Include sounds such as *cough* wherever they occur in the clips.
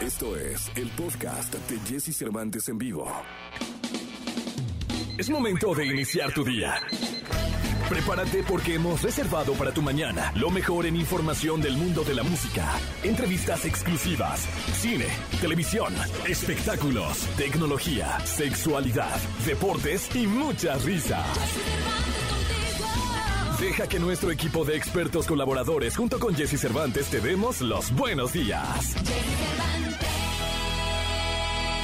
Esto es el podcast de Jesse Cervantes en vivo. Es momento de iniciar tu día. Prepárate porque hemos reservado para tu mañana lo mejor en información del mundo de la música, entrevistas exclusivas, cine, televisión, espectáculos, tecnología, sexualidad, deportes y mucha risa. Deja que nuestro equipo de expertos colaboradores junto con Jesse Cervantes te demos los buenos días. Iniciamos. Buenos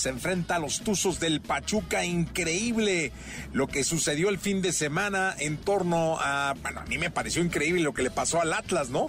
se enfrenta a los Tuzos del Pachuca. Increíble lo que sucedió el fin de semana en torno a. Bueno, a mí me pareció increíble lo que le pasó al Atlas, ¿no?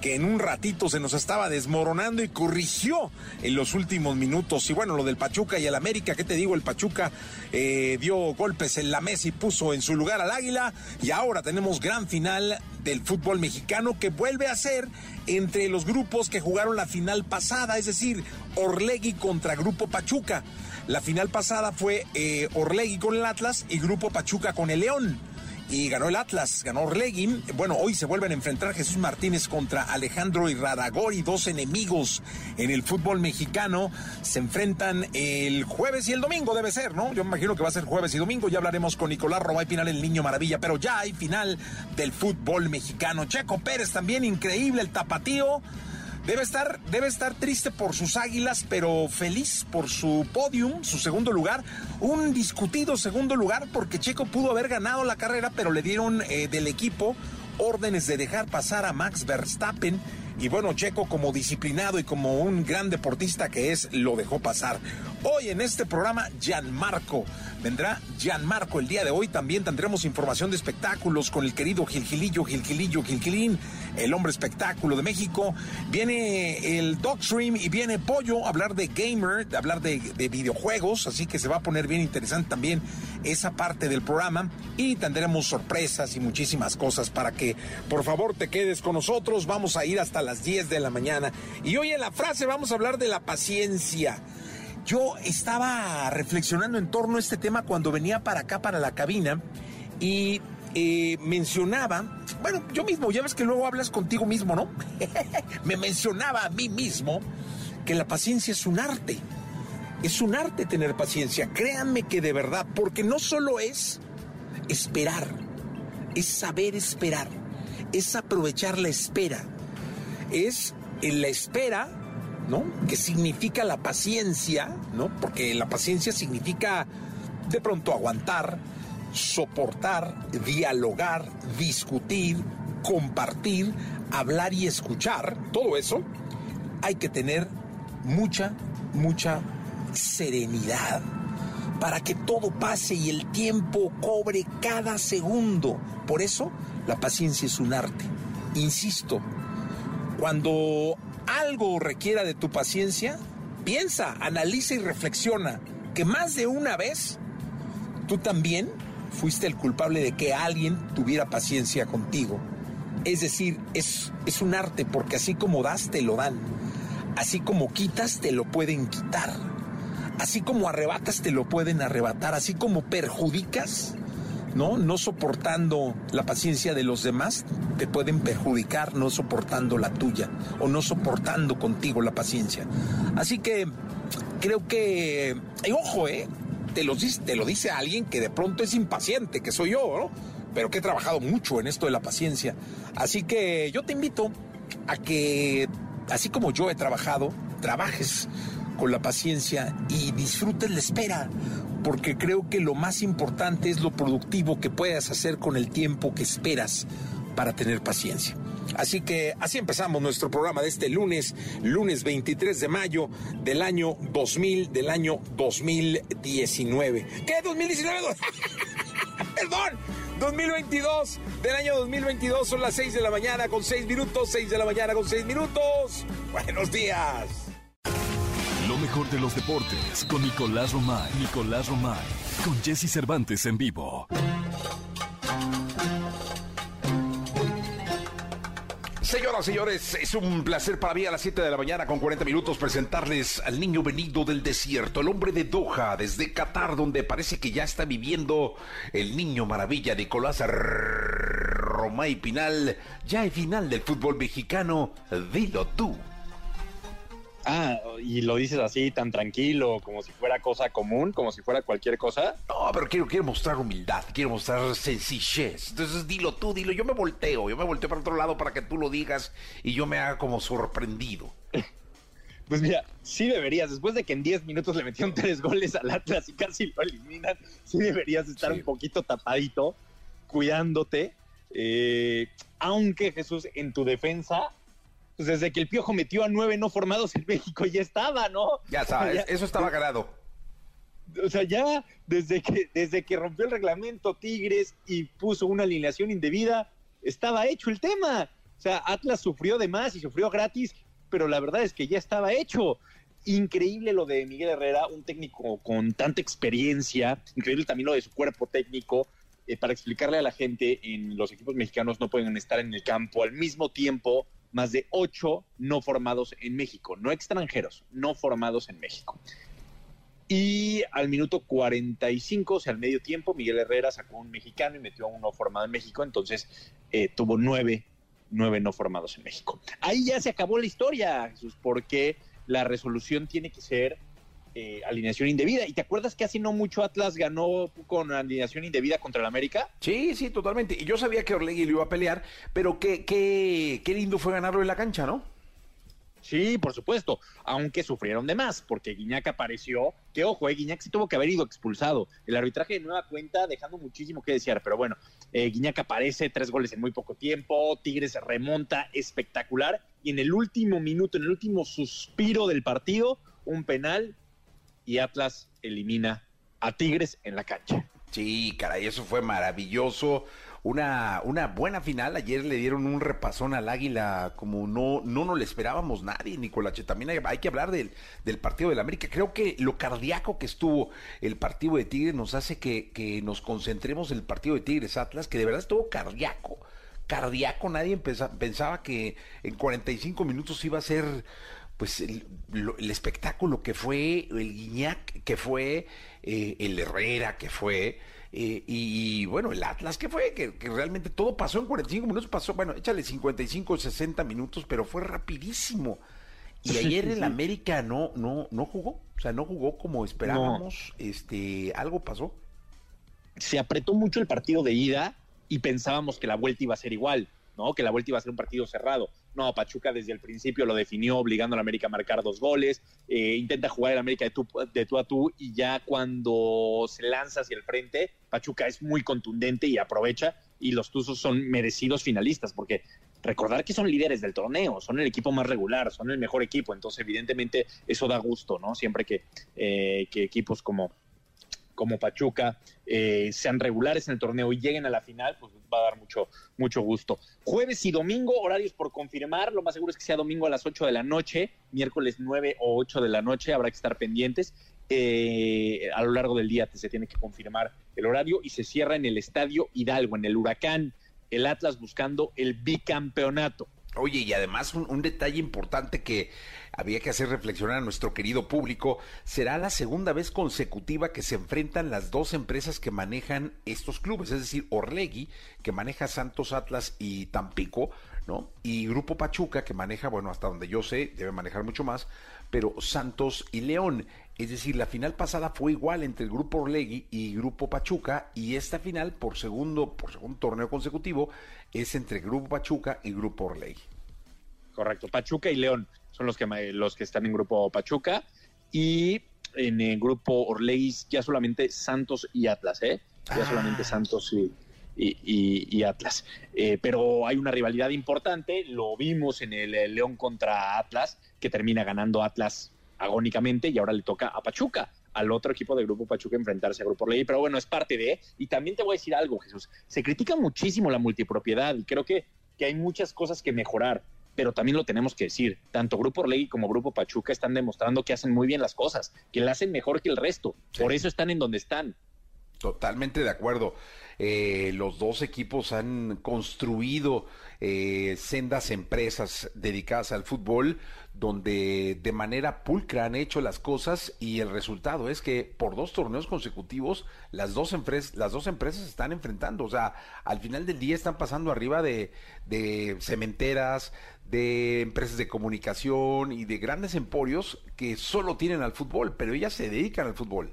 Que en un ratito se nos estaba desmoronando y corrigió en los últimos minutos. Y bueno, lo del Pachuca y el América, ¿qué te digo? El Pachuca eh, dio golpes en la mesa y puso en su lugar al Águila. Y ahora tenemos gran final del fútbol mexicano que vuelve a ser entre los grupos que jugaron la final pasada, es decir, Orlegui contra Grupo Pachuca. La final pasada fue eh, Orlegui con el Atlas y Grupo Pachuca con el León y ganó el Atlas, ganó Orlegui. Bueno, hoy se vuelven a enfrentar Jesús Martínez contra Alejandro y Radagori, dos enemigos en el fútbol mexicano. Se enfrentan el jueves y el domingo, debe ser, ¿no? Yo me imagino que va a ser jueves y domingo. Ya hablaremos con Nicolás Robay final el Niño Maravilla, pero ya hay final del fútbol mexicano. Checo Pérez también, increíble, el tapatío. Debe estar, debe estar triste por sus águilas, pero feliz por su podium, su segundo lugar. Un discutido segundo lugar porque Checo pudo haber ganado la carrera, pero le dieron eh, del equipo órdenes de dejar pasar a Max Verstappen y bueno, Checo como disciplinado y como un gran deportista que es, lo dejó pasar. Hoy en este programa, Gianmarco. Vendrá Gianmarco el día de hoy. También tendremos información de espectáculos con el querido Gilgilillo, Gilgilillo, Gilgilín, el hombre espectáculo de México. Viene el Dogstream y viene Pollo a hablar de gamer, de hablar de, de videojuegos. Así que se va a poner bien interesante también esa parte del programa. Y tendremos sorpresas y muchísimas cosas para que por favor te quedes con nosotros. Vamos a ir hasta las 10 de la mañana. Y hoy en la frase vamos a hablar de la paciencia. Yo estaba reflexionando en torno a este tema cuando venía para acá, para la cabina, y eh, mencionaba, bueno, yo mismo, ya ves que luego hablas contigo mismo, ¿no? *laughs* Me mencionaba a mí mismo que la paciencia es un arte. Es un arte tener paciencia, créanme que de verdad, porque no solo es esperar, es saber esperar, es aprovechar la espera es la espera, ¿no? Que significa la paciencia, ¿no? Porque la paciencia significa de pronto aguantar, soportar, dialogar, discutir, compartir, hablar y escuchar, todo eso, hay que tener mucha, mucha serenidad para que todo pase y el tiempo cobre cada segundo. Por eso, la paciencia es un arte. Insisto, cuando algo requiera de tu paciencia, piensa, analiza y reflexiona que más de una vez tú también fuiste el culpable de que alguien tuviera paciencia contigo. Es decir, es, es un arte porque así como das, te lo dan. Así como quitas, te lo pueden quitar. Así como arrebatas, te lo pueden arrebatar. Así como perjudicas, ¿no? No soportando la paciencia de los demás, te pueden perjudicar no soportando la tuya o no soportando contigo la paciencia. Así que creo que, y ojo, ¿eh? Te lo, te lo dice alguien que de pronto es impaciente, que soy yo. Pero que he trabajado mucho en esto de la paciencia. Así que yo te invito a que, así como yo he trabajado, trabajes con la paciencia y disfrutes la espera, porque creo que lo más importante es lo productivo que puedas hacer con el tiempo que esperas para tener paciencia. Así que así empezamos nuestro programa de este lunes, lunes 23 de mayo del año 2000, del año 2019. ¿Qué? ¿2019? *laughs* Perdón, 2022 del año 2022 son las 6 de la mañana con 6 minutos, 6 de la mañana con 6 minutos. Buenos días mejor de los deportes con Nicolás Romay. Nicolás Romay. Con Jesse Cervantes en vivo. Señoras, señores, es un placer para mí a las 7 de la mañana con 40 minutos presentarles al niño venido del desierto, el hombre de Doha, desde Qatar, donde parece que ya está viviendo el niño maravilla Nicolás Romay Pinal. Ya el final del fútbol mexicano, dilo tú. Ah, y lo dices así tan tranquilo, como si fuera cosa común, como si fuera cualquier cosa. No, pero quiero, quiero mostrar humildad, quiero mostrar sencillez. Entonces dilo tú, dilo. Yo me volteo, yo me volteo para otro lado para que tú lo digas y yo me haga como sorprendido. *laughs* Pues mira, sí deberías, después de que en 10 minutos le metieron tres goles al Atlas y casi lo eliminan, sí deberías estar un poquito tapadito, cuidándote. Eh, aunque Jesús, en tu defensa, pues desde que el Piojo metió a nueve no formados en México ya estaba, ¿no? Ya sabes, eso estaba ganado. O sea, ya desde que, desde que rompió el reglamento Tigres y puso una alineación indebida, estaba hecho el tema. O sea, Atlas sufrió de más y sufrió gratis, pero la verdad es que ya estaba hecho. Increíble lo de Miguel Herrera, un técnico con tanta experiencia, increíble también lo de su cuerpo técnico, eh, para explicarle a la gente en los equipos mexicanos no pueden estar en el campo al mismo tiempo más de ocho no formados en México, no extranjeros, no formados en México. Y al minuto 45, o sea, al medio tiempo, Miguel Herrera sacó un mexicano y metió a uno formado en México, entonces eh, tuvo nueve, nueve no formados en México. Ahí ya se acabó la historia, Jesús, porque la resolución tiene que ser eh, alineación indebida. ¿Y te acuerdas que hace no mucho Atlas ganó con alineación indebida contra el América? Sí, sí, totalmente. Y yo sabía que Orlegui lo iba a pelear, pero qué, qué, qué lindo fue ganarlo en la cancha, ¿no? Sí, por supuesto, aunque sufrieron de más, porque Guiñac apareció, que ojo, eh, Guiñac sí tuvo que haber ido expulsado. El arbitraje de nueva cuenta dejando muchísimo que desear, pero bueno, eh, Guiñac aparece, tres goles en muy poco tiempo, Tigres remonta, espectacular, y en el último minuto, en el último suspiro del partido, un penal y Atlas elimina a Tigres en la cancha. Sí, caray, eso fue maravilloso. Una, una buena final. Ayer le dieron un repasón al Águila como no, no nos le esperábamos nadie, Nicolache. También hay, que hablar del, del, partido del América. Creo que lo cardíaco que estuvo el partido de Tigres nos hace que, que nos concentremos en el partido de Tigres Atlas, que de verdad estuvo cardíaco cardíaco, nadie pensaba que en 45 minutos iba a ser pues el, espectáculo que fue, el Guiñac que fue, eh, el Herrera que fue, eh, y, bueno, el Atlas que fue, que, realmente todo pasó en 45 minutos, pasó, bueno, échale 55, 60 minutos, pero fue rapidísimo. Y ayer el América no, no, no jugó, o sea, no jugó como esperábamos, este, algo pasó. Se apretó mucho el partido de ida y pensábamos que la vuelta iba a ser igual, ¿no? Que la vuelta iba a ser un partido cerrado. No, Pachuca desde el principio lo definió, obligando a la América a marcar dos goles. Eh, intenta jugar el América de tú, a tú y ya cuando se lanza hacia el frente, Pachuca es muy contundente y aprovecha. Y los Tuzos son merecidos finalistas, porque recordar que son líderes del torneo, son el equipo más regular, son el mejor equipo. Entonces, evidentemente, eso da gusto, ¿no? Siempre que, eh, que equipos como como Pachuca eh, sean regulares en el torneo y lleguen a la final, pues va a dar mucho, mucho gusto. Jueves y domingo, horarios por confirmar, lo más seguro es que sea domingo a las 8 de la noche, miércoles 9 o 8 de la noche, habrá que estar pendientes. Eh, a lo largo del día se tiene que confirmar el horario y se cierra en el Estadio Hidalgo, en el Huracán, el Atlas buscando el bicampeonato. Oye, y además un, detalle importante que había que hacer reflexionar a nuestro querido público, será la segunda vez consecutiva que se enfrentan las dos empresas que manejan estos clubes, es decir, Orlegui, que maneja Santos Atlas y Tampico, ¿no? Y Grupo Pachuca, que maneja, bueno, hasta donde yo sé, debe manejar mucho más, pero Santos y León. Es decir, la final pasada fue igual entre el Grupo Orlegui y Grupo Pachuca y esta final por segundo, por segundo torneo consecutivo es entre Grupo Pachuca y Grupo Orlegui. Correcto, Pachuca y León son los que, los que están en Grupo Pachuca y en el Grupo Orlegui ya solamente Santos y Atlas, ¿eh? Ya ah. solamente Santos y, y, Atlas. Eh, pero hay una rivalidad importante, lo vimos en el León contra Atlas, que termina ganando Atlas agónicamente y ahora le toca a Pachuca, al otro equipo del Grupo Pachuca enfrentarse a Grupo Ley, pero bueno, es parte de, y también te voy a decir algo, Jesús, se critica muchísimo la multipropiedad y creo que, que hay muchas cosas que mejorar, pero también lo tenemos que decir, tanto Grupo Orlegui como Grupo Pachuca están demostrando que hacen muy bien las cosas, que la hacen mejor que el resto, por eso están en donde están. Totalmente de acuerdo. Eh, los dos equipos han construido eh, sendas empresas dedicadas al fútbol donde de manera pulcra han hecho las cosas y el resultado es que por dos torneos consecutivos las dos, empresas, las dos empresas se están enfrentando. O sea, al final del día están pasando arriba de, de cementeras, de empresas de comunicación y de grandes emporios que solo tienen al fútbol, pero ellas se dedican al fútbol.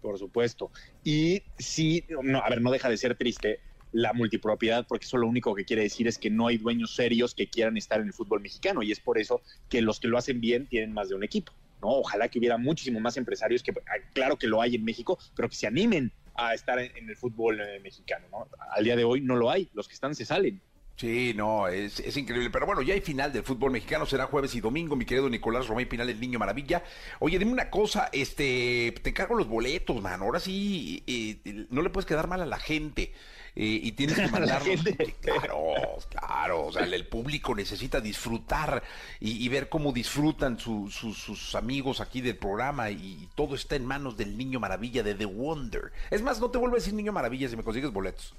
Por supuesto. Y sí, no, a ver, no deja de ser triste la multipropiedad, porque eso lo único que quiere decir es que no hay dueños serios que quieran estar en el fútbol mexicano y es por eso que los que lo hacen bien tienen más de un equipo. ¿no? Ojalá que hubiera muchísimo más empresarios, que ah, claro que lo hay en México, pero que se animen a estar en, el fútbol eh, mexicano. ¿no? Al día de hoy no lo hay, los que están se salen. Sí, no, es, es, increíble. Pero bueno, ya hay final del fútbol mexicano, será jueves y domingo, mi querido Nicolás Romay Pinal, el niño maravilla. Oye, dime una cosa, este, te encargo los boletos, man. Ahora sí, eh, no le puedes quedar mal a la gente. Eh, y tienes que *laughs* mandarlos. claro, claro. O sea, el, público necesita disfrutar y, ver cómo disfrutan sus amigos aquí del programa y, todo está en manos del niño maravilla de The Wonder. Es más, no te vuelvo a decir niño maravilla si me consigues boletos.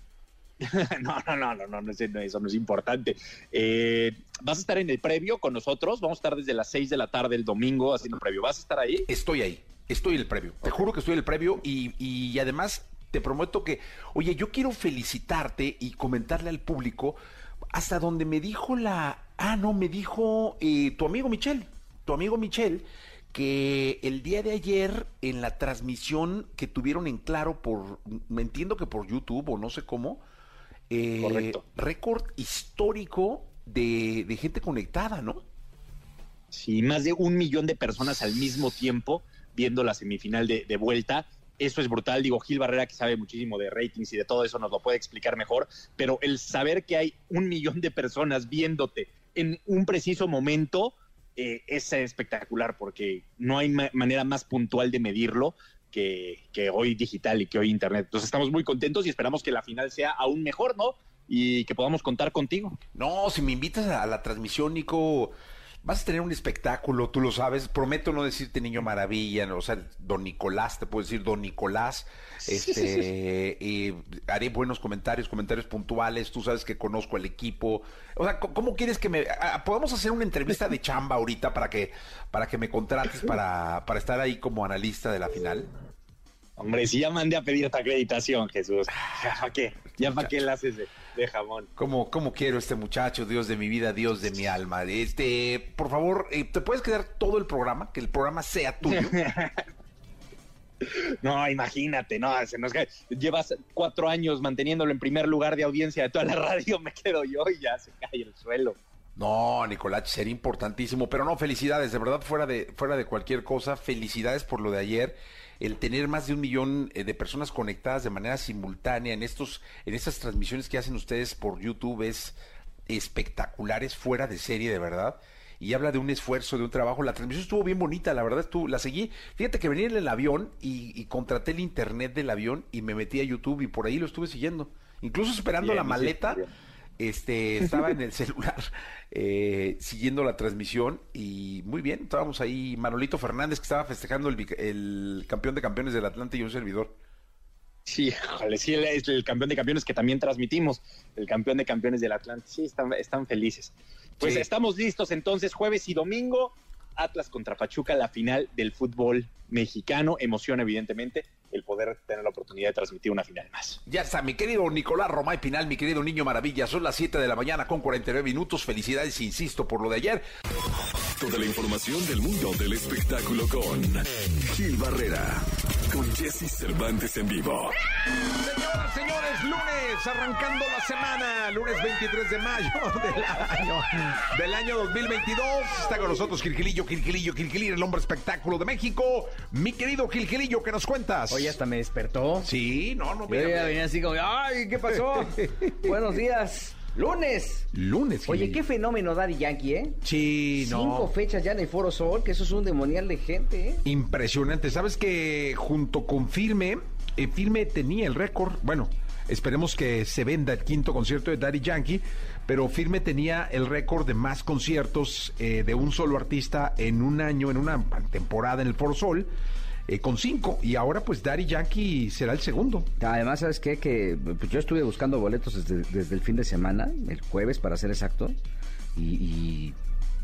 *laughs* no, no, no, no, no, no, eso no es importante. Eh, ¿Vas a estar en el previo con nosotros? Vamos a estar desde las 6 de la tarde el domingo haciendo previo. ¿Vas a estar ahí? Estoy ahí, estoy en el previo. Te juro que estoy en el previo y, y además te prometo que, oye, yo quiero felicitarte y comentarle al público hasta donde me dijo la, ah, no, me dijo eh, tu amigo Michel, tu amigo Michel, que el día de ayer en la transmisión que tuvieron en claro por, me entiendo que por YouTube o no sé cómo, eh, récord histórico de, de gente conectada, ¿no? Sí, más de un millón de personas al mismo tiempo viendo la semifinal de, de vuelta eso es brutal. Digo, Gil Barrera, que sabe muchísimo de ratings y de todo eso, nos lo puede explicar mejor. Pero el saber que hay un millón de personas viéndote en un preciso momento eh, es espectacular porque no hay manera más puntual de medirlo que, que, hoy digital y que hoy internet. Entonces estamos muy contentos y esperamos que la final sea aún mejor, ¿no? Y que podamos contar contigo. No, si me invitas a la transmisión, Nico, vas a tener un espectáculo, tú lo sabes. Prometo no decirte niño maravilla, o sea, don Nicolás, te puedo decir don Nicolás. Este, y haré buenos comentarios, comentarios puntuales. Tú sabes que conozco el equipo. O sea, ¿cómo quieres que me podemos hacer una entrevista de chamba ahorita para que para que me contrates para para estar ahí como analista de la final? Hombre, si ya mandé a pedir esta acreditación, Jesús. *laughs* ¿Ya para qué? ¿Ya para qué la haces de, jamón? ¿Cómo, ¿Cómo quiero este muchacho, Dios de mi vida, Dios de mi alma? Este, por favor, eh, ¿te puedes quedar todo el programa? Que el programa sea tuyo. *laughs* No, imagínate, no, se nos Llevas cuatro años manteniéndolo en primer lugar de audiencia de toda la radio, me quedo yo y ya se cae el suelo. No, Nicolás, sería importantísimo, pero no, felicidades, de verdad, fuera de, fuera de cualquier cosa, felicidades por lo de ayer el tener más de un millón eh, de personas conectadas de manera simultánea en estos, en estas transmisiones que hacen ustedes por YouTube es espectacular, es fuera de serie de verdad. Y habla de un esfuerzo, de un trabajo. La transmisión estuvo bien bonita, la verdad, tú la seguí. Fíjate que venía en el avión y, contraté el internet del avión y me metí a YouTube y por ahí lo estuve siguiendo. Incluso esperando la maleta este, estaba en el *laughs* celular eh, siguiendo la transmisión y muy bien, estábamos ahí, Manolito Fernández que estaba festejando el, campeón de campeones del Atlante y un servidor. Sí, sí, es el campeón de campeones que también transmitimos, el campeón de campeones del Atlante. Sí, están, están felices. Pues estamos listos entonces, jueves y domingo, Atlas contra Pachuca, la final del fútbol mexicano. Emoción, evidentemente, el poder tener la oportunidad de transmitir una final más. Ya está, mi querido Nicolás Romay Pinal, mi querido niño maravilla. Son las 7 de la mañana con 49 minutos. Felicidades, insisto, por lo de ayer. Toda la información del mundo del espectáculo con Gil Barrera, con Jesse Cervantes en vivo. Señoras, señores, lunes, arrancando la semana, lunes 23 de mayo *laughs* del año, del año 2022. Está con nosotros Gilgilillo, Gilgilillo, Gilgilillo, el hombre espectáculo de México. Mi querido Gilgilillo, ¿qué nos cuentas? Oye, hasta me despertó. Sí, no, no. Yo ya venía así como, ay, ¿qué pasó? *laughs* Buenos días. Lunes. Lunes. Oye, qué fenómeno Daddy Yankee, ¿eh? Sí, no. Cinco fechas ya en el Foro Sol, que eso es un demonial de gente, ¿eh? Impresionante. ¿Sabes que junto con Firme, eh, Firme tenía el récord? Bueno, esperemos que se venda el quinto concierto de Daddy Yankee, pero Firme tenía el récord de más conciertos eh, de un solo artista en un año, en una temporada en el Foro Sol. Eh, con cinco. Y ahora pues Daddy Yankee será el segundo. Además, ¿sabes qué? Que pues, yo estuve buscando boletos desde, desde el fin de semana, el jueves para ser exacto, y, y,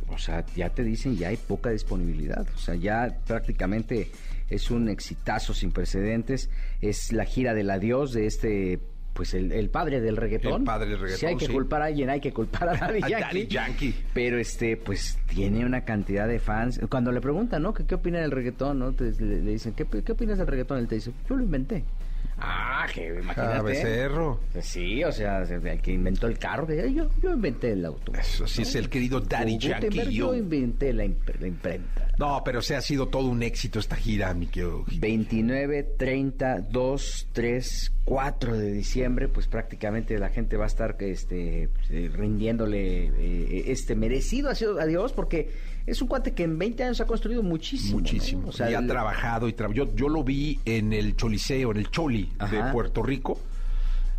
o sea, ya te dicen, ya hay poca disponibilidad. O sea, ya prácticamente es un exitazo sin precedentes. Es la gira del adiós de este pues el, el, padre del reggaetón. El padre del reggaetón. Si hay que sí. culpar a alguien, hay que culpar a Daddy *laughs* Yankee. Daddy Yankee. Pero este, pues tiene una cantidad de fans. Cuando le preguntan, ¿no? ¿Qué, qué opina del reggaetón? ¿no? Te, le, le, dicen, ¿qué, ¿qué opinas del reggaetón? Él te dice, yo lo inventé. Ah, que imagínate. Ah, becerro. Sí, o sea, el que inventó el carro, yo, yo inventé el auto. Eso sí es el querido Daddy Yankee. Yo inventé la, imp la, imprenta. No, pero se ha sido todo un éxito esta gira, mi querido. 29, 30, 2, 3, 4 de diciembre, pues prácticamente la gente va a estar este, rindiéndole eh, este merecido a Dios, porque es un cuate que en 20 años ha construido muchísimo. Muchísimo. ¿no? O sea, y ha el... trabajado y tra yo, yo lo vi en el Choliseo, en el Choli Ajá. de Puerto Rico,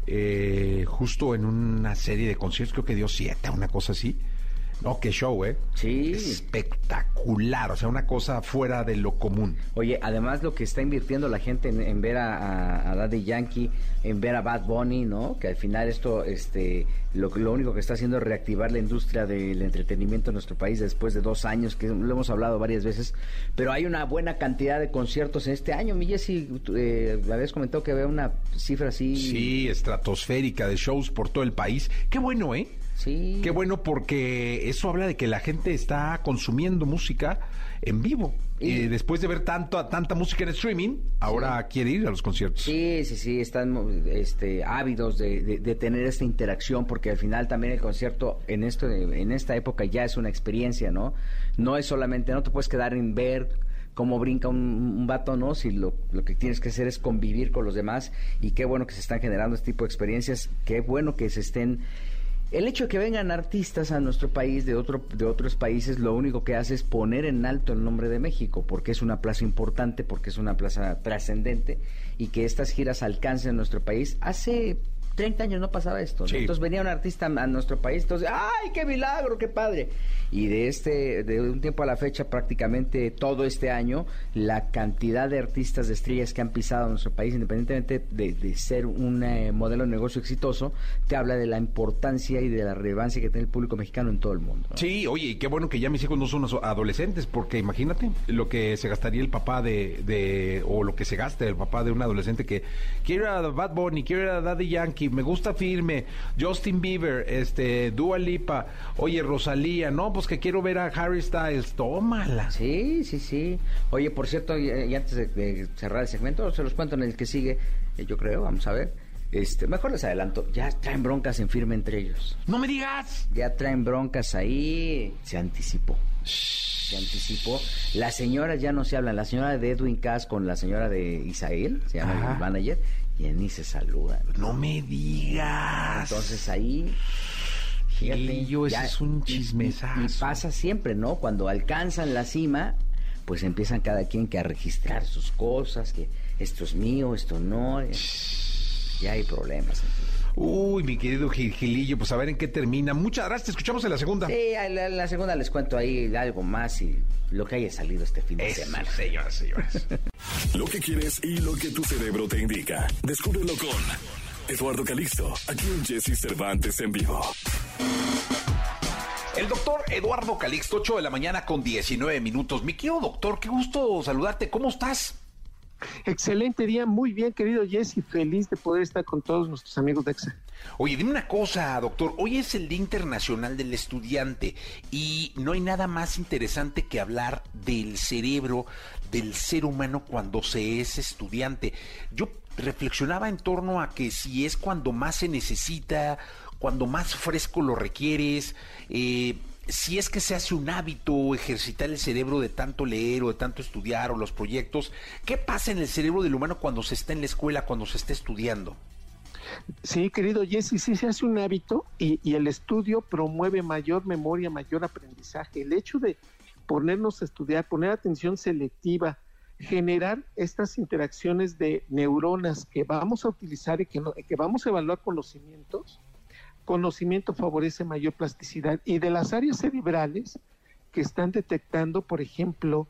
eh, justo en una serie de conciertos, creo que dio siete, una cosa así. No, qué show, ¿eh? Sí. Espectacular, o sea, una cosa fuera de lo común. Oye, además lo que está invirtiendo la gente en, en ver a, a, a, Daddy Yankee, en ver a Bad Bunny, ¿no? Que al final esto, este, lo, lo único que está haciendo es reactivar la industria del entretenimiento en nuestro país después de dos años, que lo hemos hablado varias veces, pero hay una buena cantidad de conciertos en este año. Mi Jessy, eh, habías comentado que había una cifra así... Sí, estratosférica de shows por todo el país. Qué bueno, ¿eh? Sí. Qué bueno porque eso habla de que la gente está consumiendo música en vivo. Y eh, después de ver tanto, tanta música en streaming, ahora sí. quiere ir a los conciertos. Sí, sí, sí, están este, ávidos de, de, de, tener esta interacción, porque al final también el concierto en, esto, en esta época ya es una experiencia, ¿no? No es solamente, no te puedes quedar en ver cómo brinca un, un vato, ¿no? Si lo, lo, que tienes que hacer es convivir con los demás, y qué bueno que se están generando este tipo de experiencias, qué bueno que se estén el hecho de que vengan artistas a nuestro país de, otro, de otros países lo único que hace es poner en alto el nombre de México, porque es una plaza importante, porque es una plaza trascendente y que estas giras alcancen nuestro país. Hace 30 años no pasaba esto. Sí. Entonces venía un artista a nuestro país, entonces, ¡ay, qué milagro, qué padre! Y de este, de un tiempo a la fecha, prácticamente todo este año, la cantidad de artistas de estrellas que han pisado nuestro país, independientemente de, de ser un eh, modelo de negocio exitoso, te habla de la importancia y de la relevancia que tiene el público mexicano en todo el mundo. ¿no? Sí, oye, y qué bueno que ya mis hijos no son adolescentes, porque imagínate lo que se gastaría el papá de, de o lo que se gasta el papá de un adolescente que quiere a Bad Bunny, quiere a Daddy Yankee, me gusta Firme, Justin Bieber, este, Dua Lipa, oye, Rosalía, no, pues que quiero ver a Harry Styles, tómala. Sí, sí, sí. Oye, por cierto, y, y antes de, de, cerrar el segmento, se los cuento en el que sigue, eh, yo creo, vamos a ver. Este, mejor les adelanto, ya traen broncas en firme entre ellos. No me digas. Ya traen broncas ahí, se anticipó. Se anticipó. Las señoras ya no se hablan. La señora de Edwin Cass con la señora de Isael, se llama Ajá. el manager, y ni se saludan. No me digas. Entonces ahí Fíjate, yo, ese es un chismesazo. Y, y, pasa siempre, ¿no? Cuando alcanzan la cima, pues empiezan cada quien que a registrar sus cosas, que esto es mío, esto no. Ya hay problemas. Uy, mi querido Gilillo, pues a ver en qué termina. Muchas gracias, te escuchamos en la segunda. Sí, en la, en la segunda les cuento ahí algo más y lo que haya salido este fin de Eso, semana. Señoras, señores. *laughs* lo que quieres y lo que tu cerebro te indica. Descúbrelo con Eduardo Calixto, aquí en Jesse Cervantes en vivo. El doctor Eduardo Calixto, 8 de la mañana con 19 minutos. Mi querido doctor, qué gusto saludarte. ¿Cómo estás? Excelente día, muy bien, querido Jesse. Feliz de poder estar con todos nuestros amigos de EXA. Oye, dime una cosa, doctor. Hoy es el Día Internacional del Estudiante y no hay nada más interesante que hablar del cerebro del ser humano cuando se es estudiante. Yo reflexionaba en torno a que si es cuando más se necesita, cuando más fresco lo requieres, eh, si es que se hace un hábito ejercitar el cerebro de tanto leer o de tanto estudiar o los proyectos, ¿qué pasa en el cerebro del humano cuando se está en la escuela, cuando se está estudiando? Sí, querido Jesse, sí se hace un hábito y, el estudio promueve mayor memoria, mayor aprendizaje. El hecho de ponernos a estudiar, poner atención selectiva, generar estas interacciones de neuronas que vamos a utilizar y que vamos a evaluar conocimientos, conocimiento favorece mayor plasticidad y de las áreas cerebrales que están detectando, por ejemplo,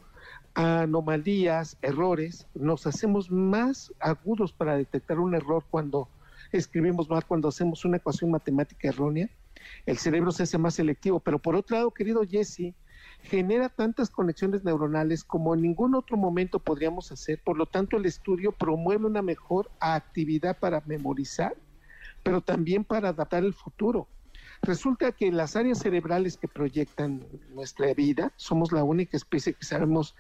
anomalías, errores, nos hacemos más agudos para detectar un error cuando escribimos mal, cuando hacemos una ecuación matemática errónea. El cerebro se hace más selectivo, pero por otro lado, querido Jesse, genera tantas conexiones neuronales como en ningún otro momento podríamos hacer. Por lo tanto, el estudio promueve una mejor actividad para memorizar, pero también para adaptar el futuro. Resulta que las áreas cerebrales que proyectan nuestra vida, somos la única especie que sabemos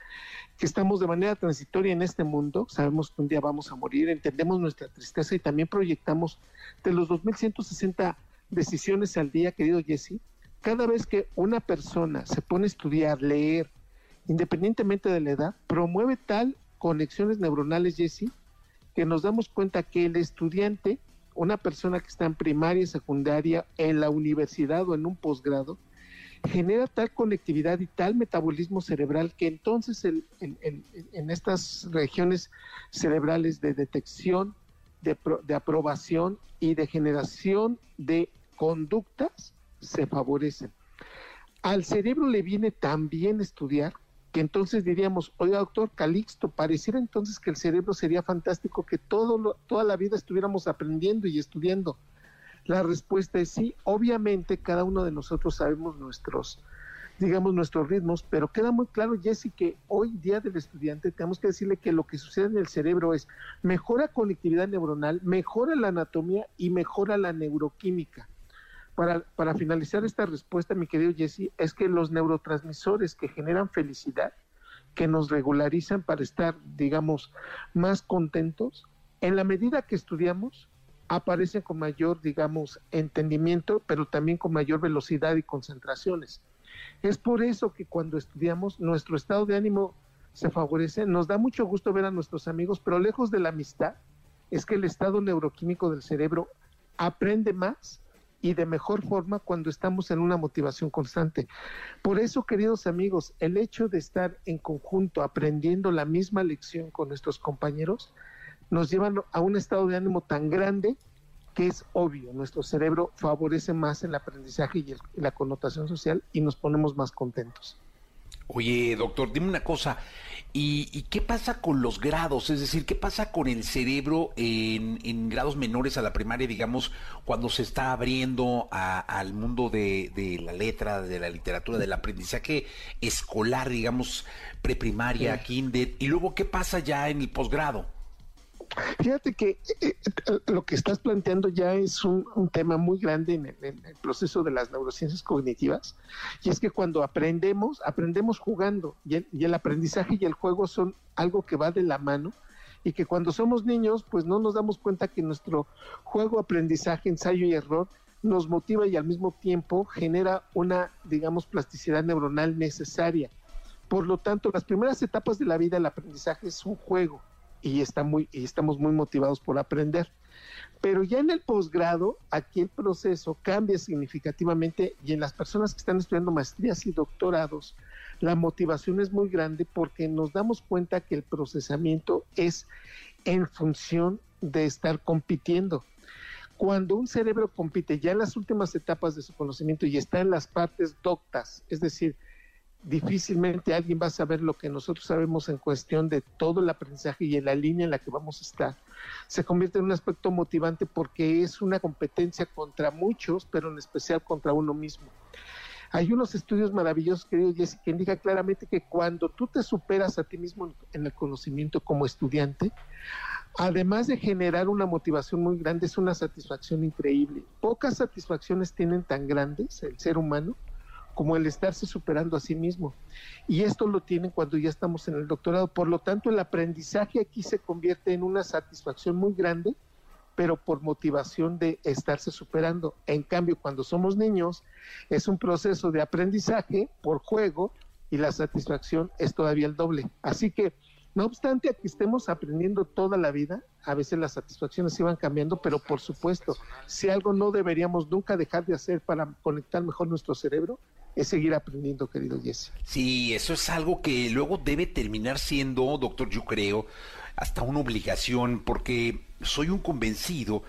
que estamos de manera transitoria en este mundo, sabemos que un día vamos a morir, entendemos nuestra tristeza y también proyectamos de los 2160 decisiones al día, querido Jesse, cada vez que una persona se pone a estudiar, leer, independientemente de la edad, promueve tal conexiones neuronales, Jesse, que nos damos cuenta que el estudiante una persona que está en primaria, secundaria, en la universidad o en un posgrado, genera tal conectividad y tal metabolismo cerebral que entonces en estas regiones cerebrales de detección, de, de, aprobación y de generación de conductas se favorecen. Al cerebro le viene también estudiar que entonces diríamos, oiga doctor Calixto, pareciera entonces que el cerebro sería fantástico que todo toda la vida estuviéramos aprendiendo y estudiando. La respuesta es sí, obviamente cada uno de nosotros sabemos nuestros, digamos, nuestros ritmos, pero queda muy claro, Jesse, que hoy día del estudiante tenemos que decirle que lo que sucede en el cerebro es mejora conectividad neuronal, mejora la anatomía y mejora la neuroquímica. Para, para, finalizar esta respuesta, mi querido Jesse, es que los neurotransmisores que generan felicidad, que nos regularizan para estar, digamos, más contentos, en la medida que estudiamos, aparecen con mayor, digamos, entendimiento, pero también con mayor velocidad y concentraciones. Es por eso que cuando estudiamos, nuestro estado de ánimo se favorece. Nos da mucho gusto ver a nuestros amigos, pero lejos de la amistad, es que el estado neuroquímico del cerebro aprende más y de mejor forma cuando estamos en una motivación constante. Por eso, queridos amigos, el hecho de estar en conjunto aprendiendo la misma lección con nuestros compañeros nos lleva a un estado de ánimo tan grande que es obvio, nuestro cerebro favorece más el aprendizaje y, la connotación social y nos ponemos más contentos. Oye, doctor, dime una cosa, ¿Y, qué pasa con los grados? Es decir, ¿qué pasa con el cerebro en, grados menores a la primaria, digamos, cuando se está abriendo al mundo de, la letra, de la literatura, del aprendizaje escolar, digamos, preprimaria, kinder? Y luego, ¿qué pasa ya en el posgrado? Fíjate que eh, eh, lo que estás planteando ya es un, tema muy grande en el, proceso de las neurociencias cognitivas, y es que cuando aprendemos, aprendemos jugando, y el, aprendizaje y el juego son algo que va de la mano, y que cuando somos niños, pues no nos damos cuenta que nuestro juego, aprendizaje, ensayo y error nos motiva y al mismo tiempo genera una, digamos, plasticidad neuronal necesaria. Por lo tanto, las primeras etapas de la vida, el aprendizaje es un juego y, está muy, y estamos muy motivados por aprender. Pero ya en el posgrado, aquí el proceso cambia significativamente y en las personas que están estudiando maestrías y doctorados, la motivación es muy grande porque nos damos cuenta que el procesamiento es en función de estar compitiendo. Cuando un cerebro compite ya en las últimas etapas de su conocimiento y está en las partes doctas, es decir, difícilmente alguien va a saber lo que nosotros sabemos en cuestión de todo el aprendizaje y en la línea en la que vamos a estar. Se convierte en un aspecto motivante porque es una competencia contra muchos, pero en especial contra uno mismo. Hay unos estudios maravillosos, querido Jesse, que indica claramente que cuando tú te superas a ti mismo en el conocimiento como estudiante, además de generar una motivación muy grande, es una satisfacción increíble. Pocas satisfacciones tienen tan grandes el ser humano como el estarse superando a sí mismo. Y esto lo tienen cuando ya estamos en el doctorado. Por lo tanto, el aprendizaje aquí se convierte en una satisfacción muy grande, pero por motivación de estarse superando. En cambio, cuando somos niños, es un proceso de aprendizaje por juego y la satisfacción es todavía el doble. Así que, no obstante a que estemos aprendiendo toda la vida, a veces las satisfacciones iban cambiando, pero por supuesto, si algo no deberíamos nunca dejar de hacer para conectar mejor nuestro cerebro, es seguir aprendiendo, querido Jesse. Sí, eso es algo que luego debe terminar siendo, doctor, yo creo, hasta una obligación, porque soy un convencido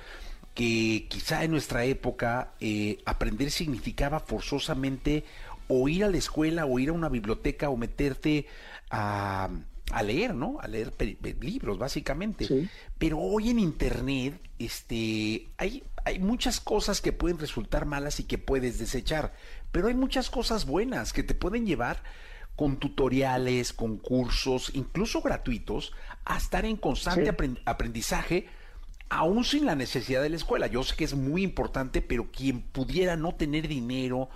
que quizá en nuestra época eh, aprender significaba forzosamente o ir a la escuela o ir a una biblioteca o meterte a, a leer, ¿no? A leer libros, básicamente. Pero hoy en Internet este, hay, hay muchas cosas que pueden resultar malas y que puedes desechar, pero hay muchas cosas buenas que te pueden llevar con tutoriales, con cursos, incluso gratuitos, a estar en constante aprendizaje, aún sin la necesidad de la escuela. Yo sé que es muy importante, pero quien pudiera no tener dinero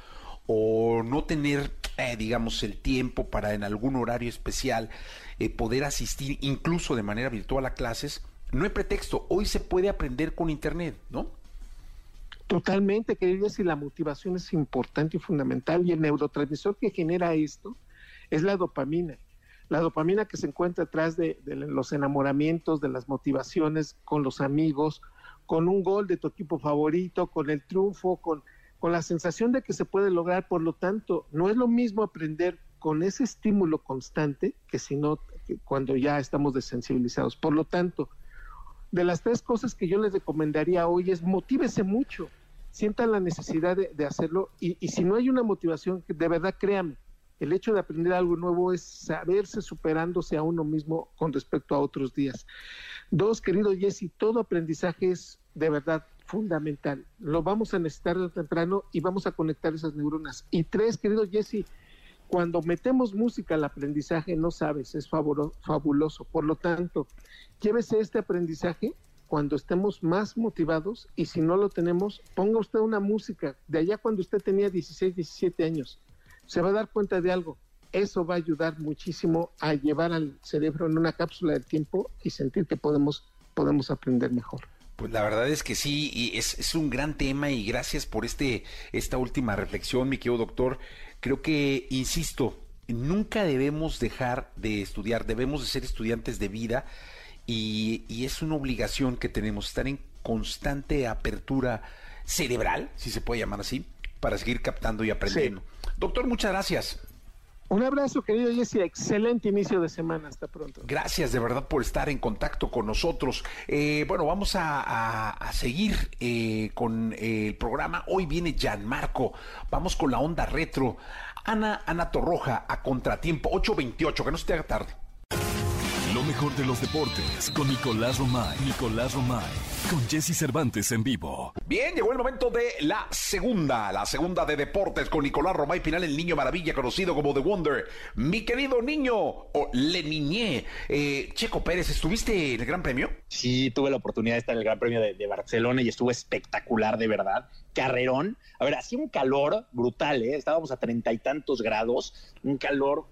o no tener, eh, digamos, el tiempo para en algún horario especial eh, poder asistir incluso de manera virtual a clases, no hay pretexto. Hoy se puede aprender con Internet, ¿no? Totalmente, querido, y la motivación es importante y fundamental. Y el neurotransmisor que genera esto es la dopamina. La dopamina que se encuentra atrás de, los enamoramientos, de las motivaciones con los amigos, con un gol de tu equipo favorito, con el triunfo, con con la sensación de que se puede lograr. Por lo tanto, no es lo mismo aprender con ese estímulo constante que si no cuando ya estamos desensibilizados. Por lo tanto, de las tres cosas que yo les recomendaría hoy es motívese mucho, sientan la necesidad de, hacerlo y, y, si no hay una motivación, de verdad créame, el hecho de aprender algo nuevo es saberse superándose a uno mismo con respecto a otros días. Dos, querido Jesse, todo aprendizaje es de verdad fundamental. Lo vamos a necesitar temprano y vamos a conectar esas neuronas. Y tres, querido Jesse, cuando metemos música al aprendizaje, no sabes, es fabuloso. Por lo tanto, llévese este aprendizaje cuando estemos más motivados y si no lo tenemos, ponga usted una música de allá cuando usted tenía 16, 17 años. Se va a dar cuenta de algo. Eso va a ayudar muchísimo a llevar al cerebro en una cápsula del tiempo y sentir que podemos, podemos aprender mejor. Pues la verdad es que sí, y es, es, un gran tema y gracias por este, esta última reflexión, mi querido doctor. Creo que, insisto, nunca debemos dejar de estudiar, debemos de ser estudiantes de vida y, y es una obligación que tenemos, estar en constante apertura cerebral, si se puede llamar así, para seguir captando y aprendiendo. Doctor, muchas gracias. Un abrazo, querido Jesse. Excelente inicio de semana. Hasta pronto. Gracias de verdad por estar en contacto con nosotros. Eh, bueno, vamos a, seguir eh, con el programa. Hoy viene Gianmarco. Vamos con la onda retro. Ana, Ana Torroja a contratiempo 828. Que no se te haga tarde. Mejor de los deportes con Nicolás Romay. Nicolás Romay. Con Jesse Cervantes en vivo. Bien, llegó el momento de la segunda, la segunda de deportes con Nicolás Romay Pinal, el niño maravilla conocido como The Wonder. Mi querido niño, o Le Niñé. Eh, Checo Pérez, ¿estuviste en el Gran Premio? Sí, tuve la oportunidad de estar en el Gran Premio de, de Barcelona y estuvo espectacular, de verdad carrerón. A ver, hacía un calor brutal, ¿eh? Estábamos a treinta y tantos grados, un calor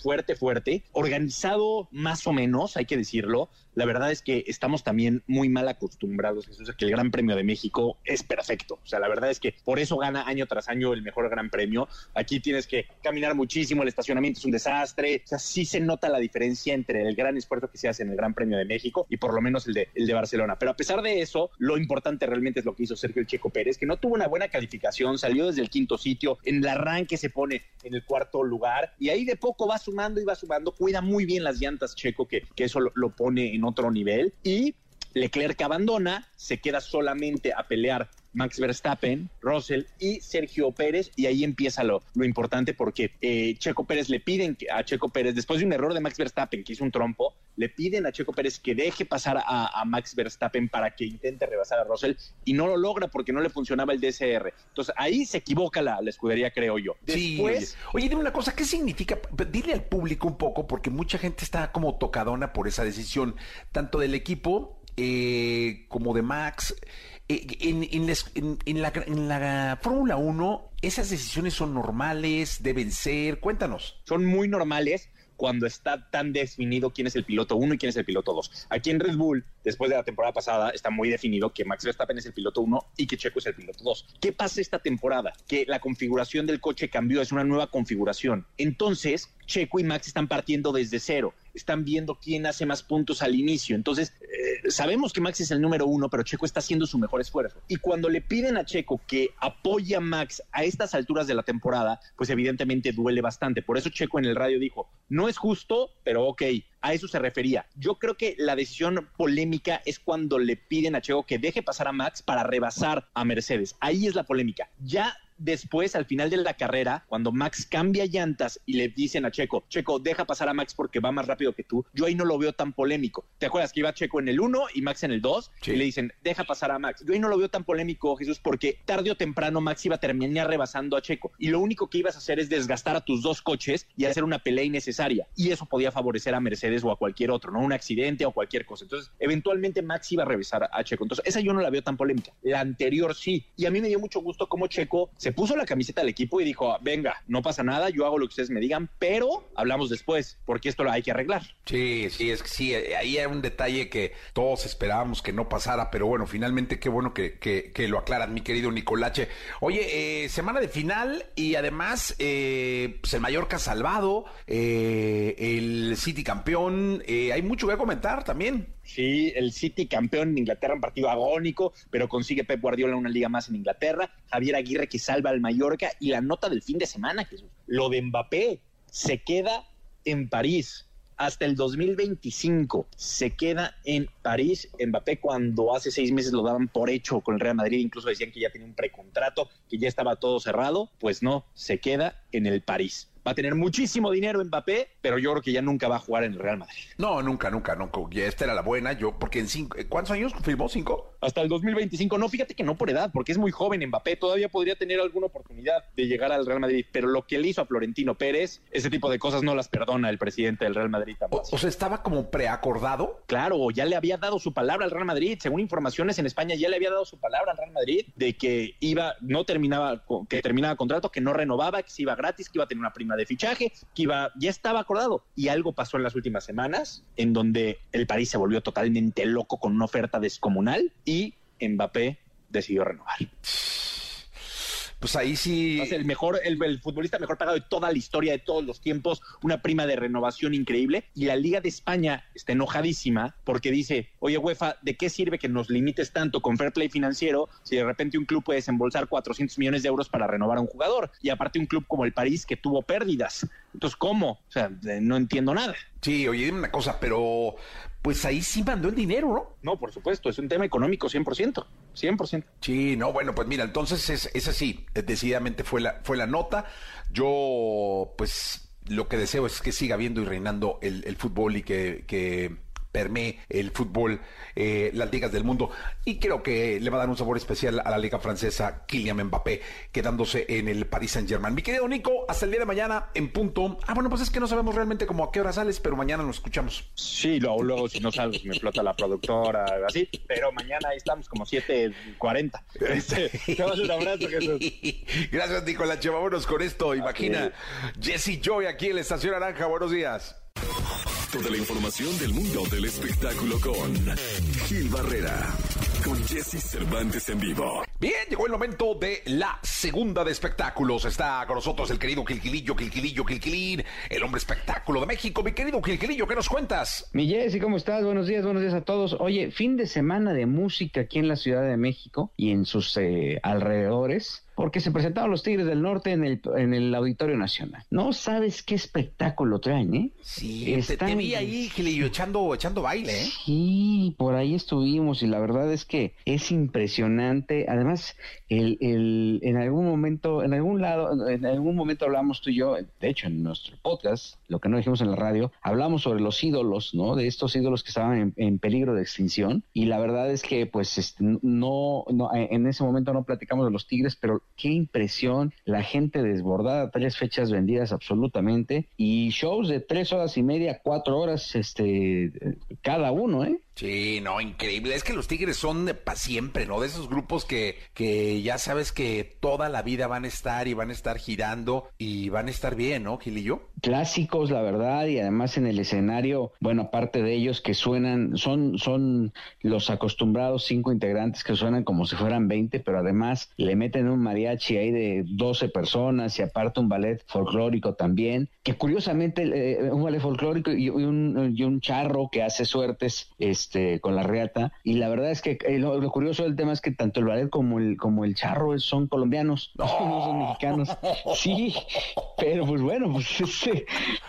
fuerte, fuerte, organizado más o menos, hay que decirlo. La verdad es que estamos también muy mal acostumbrados eso es que el Gran Premio de México es perfecto. O sea, la verdad es que por eso gana año tras año el mejor Gran Premio. Aquí tienes que caminar muchísimo, el estacionamiento es un desastre. O sea, sí se nota la diferencia entre el gran esfuerzo que se hace en el Gran Premio de México y por lo menos el de, el de Barcelona. Pero a pesar de eso, lo importante realmente es lo que hizo Sergio el Checo Pérez, que no tuvo una buena calificación, salió desde el quinto sitio, en el arranque se pone en el cuarto lugar y ahí de poco va sumando y va sumando, cuida muy bien las llantas Checo, que, que eso lo, lo pone en otro nivel y Leclerc abandona, se queda solamente a pelear Max Verstappen, Russell y Sergio Pérez, y ahí empieza lo, lo importante porque eh, Checo Pérez le piden a Checo Pérez, después de un error de Max Verstappen que hizo un trompo, le piden a Checo Pérez que deje pasar a, Max Verstappen para que intente rebasar a Russell y no lo logra porque no le funcionaba el DSR. Entonces ahí se equivoca la, escudería, creo yo. Después, oye, dime una cosa, ¿qué significa? Dile al público un poco porque mucha gente está como tocadona por esa decisión, tanto del equipo eh, como de Max. Eh, en, la, en la Fórmula 1, ¿esas decisiones son normales? ¿Deben ser? Cuéntanos. Son muy normales cuando está tan definido quién es el piloto 1 y quién es el piloto 2. Aquí en Red Bull, después de la temporada pasada, está muy definido que Max Verstappen es el piloto 1 y que Checo es el piloto 2. ¿Qué pasa esta temporada? Que la configuración del coche cambió, es una nueva configuración. Entonces, Checo y Max están partiendo desde cero, están viendo quién hace más puntos al inicio. Entonces, eh, sabemos que Max es el número uno, pero Checo está haciendo su mejor esfuerzo. Y cuando le piden a Checo que apoye a Max a estas alturas de la temporada, pues evidentemente duele bastante. Por eso Checo en el radio dijo, no es justo, pero ok, a eso se refería. Yo creo que la decisión polémica es cuando le piden a Checo que deje pasar a Max para rebasar a Mercedes. Ahí es la polémica. Ya después, al final de la carrera, cuando Max cambia llantas y le dicen a Checo, Checo, deja pasar a Max porque va más rápido que tú, yo ahí no lo veo tan polémico. ¿Te acuerdas que iba Checo en el 1 y Max en el 2? Sí. Y le dicen, deja pasar a Max. Yo ahí no lo veo tan polémico, Jesús, porque tarde o temprano Max iba a terminar rebasando a Checo. Y lo único que ibas a hacer es desgastar a tus dos coches y hacer una pelea innecesaria. Y eso podía favorecer a Mercedes o a cualquier otro, ¿no? Un accidente o cualquier cosa. Entonces, eventualmente Max iba a rebasar a Checo. Entonces, esa yo no la veo tan polémica. La anterior sí. Y a mí me dio mucho gusto cómo Checo se puso la camiseta del equipo y dijo, venga, no pasa nada, yo hago lo que ustedes me digan, pero hablamos después, porque esto lo hay que arreglar. Sí, sí, es que sí, ahí hay un detalle que todos esperábamos que no pasara, pero bueno, finalmente qué bueno que, que, que lo aclaran, mi querido Nicolache. Oye, eh, semana de final y además, eh, pues el Mallorca salvado, eh, el City campeón, eh, hay mucho que comentar también. Sí, el City campeón en Inglaterra, un partido agónico, pero consigue Pep Guardiola una liga más en Inglaterra. Javier Aguirre que salva al Mallorca y la nota del fin de semana, Jesús. Lo de Mbappé se queda en París hasta el 2025. Se queda en París. Mbappé cuando hace seis meses lo daban por hecho con el Real Madrid, incluso decían que ya tenía un precontrato, que ya estaba todo cerrado. Pues no, se queda en el París. Va a tener muchísimo dinero Mbappé, pero yo creo que ya nunca va a jugar en el Real Madrid. No, nunca, nunca, nunca. Ya esta era la buena, yo, porque en cinco, ¿cuántos años firmó? ¿Cinco? Hasta el 2025. No, fíjate que no por edad, porque es muy joven Mbappé. Todavía podría tener alguna oportunidad de llegar al Real Madrid. Pero lo que le hizo a Florentino Pérez, ese tipo de cosas no las perdona el presidente del Real Madrid O, o sea, estaba como preacordado. Claro, ya le había dado su palabra al Real Madrid. Según informaciones en España, ya le había dado su palabra al Real Madrid de que iba, no terminaba, que terminaba contrato, que no renovaba, que se iba gratis, que iba a tener una prima de fichaje, que iba, ya estaba acordado. Y algo pasó en las últimas semanas, en donde el París se volvió totalmente loco con una oferta descomunal y Mbappé decidió renovar. Pues ahí sí. Ser el mejor, el, el futbolista mejor pagado de toda la historia de todos los tiempos, una prima de renovación increíble. Y la Liga de España está enojadísima porque dice, oye UEFA, ¿de qué sirve que nos limites tanto con fair play financiero si de repente un club puede desembolsar 400 millones de euros para renovar a un jugador? Y aparte un club como el París que tuvo pérdidas. Entonces, ¿cómo? O sea, no entiendo nada. Sí, oye, dime una cosa, pero pues ahí sí mandó el dinero, ¿no? No, por supuesto, es un tema económico 100%, 100%. Sí, no, bueno, pues mira, entonces es, es así, eh, decididamente fue la, fue la nota. Yo, pues, lo que deseo es que siga viendo y reinando el, el fútbol y que, que permee el fútbol, eh, las ligas del mundo. Y creo que le va a dar un sabor especial a la liga francesa Kylian Mbappé, quedándose en el Paris Saint Germain. Mi querido Nico, hasta el día de mañana en punto. Ah, bueno, pues es que no sabemos realmente cómo a qué hora sales, pero mañana nos escuchamos. Sí, luego, luego si no sabes, me explota la productora, así. Pero mañana ahí estamos como 7.40. Este, *laughs* te un abrazo, Jesús. Gracias, Nicolache. Vámonos con esto. Imagina, Jesse Joy aquí en la Estación Naranja. Buenos días. Toda la información del mundo del espectáculo con Gil Barrera, con Jesse Cervantes en vivo. Bien, llegó el momento de la segunda de espectáculos. Está con nosotros el querido Quilquilillo, Quilquilillo, Quilquilín, el hombre espectáculo de México. Mi querido Quilquilillo, ¿qué nos cuentas? Mi Jessy, ¿cómo estás? Buenos días, buenos días a todos. Oye, fin de semana de música aquí en la Ciudad de México y en sus eh, alrededores, porque se presentaron los Tigres del Norte en el, en el Auditorio Nacional. No sabes qué espectáculo traen, ¿eh? Sí, te, Están- te vi ahí, Gilillo, echando, echando baile, ¿eh? Sí, por ahí estuvimos y la verdad es que es impresionante. Además, el, el- en algún momento, en algún lado, en algún momento hablamos tú y yo, de hecho en nuestro podcast, lo que no dijimos en la radio, hablamos sobre los ídolos, ¿no? De estos ídolos que estaban en, peligro de extinción y la verdad es que pues este, no, no, en ese momento no platicamos de los Tigres, pero qué impresión, la gente desbordada, tres fechas vendidas absolutamente y shows de tres horas y media, cuatro horas, este, cada uno, ¿eh? Sí, no, increíble. Es que los Tigres son para siempre, ¿no? De esos grupos que, que ya sabes que toda la vida van a estar y van a estar girando y van a estar bien, ¿no, Gilillo? clásicos, la verdad, y además en el escenario, bueno, aparte de ellos que suenan, son, son los acostumbrados cinco integrantes que suenan como si fueran 20, pero además le meten un mariachi ahí de 12 personas y aparte un ballet folclórico también, que curiosamente eh, un ballet folclórico y, un, y un charro que hace suertes este, con la reata, y la verdad es que eh, lo, lo curioso del tema es que tanto el ballet como el, como el charro son colombianos, *laughs* no, son mexicanos. *laughs* Sí, Pero pues bueno, pues *laughs* es,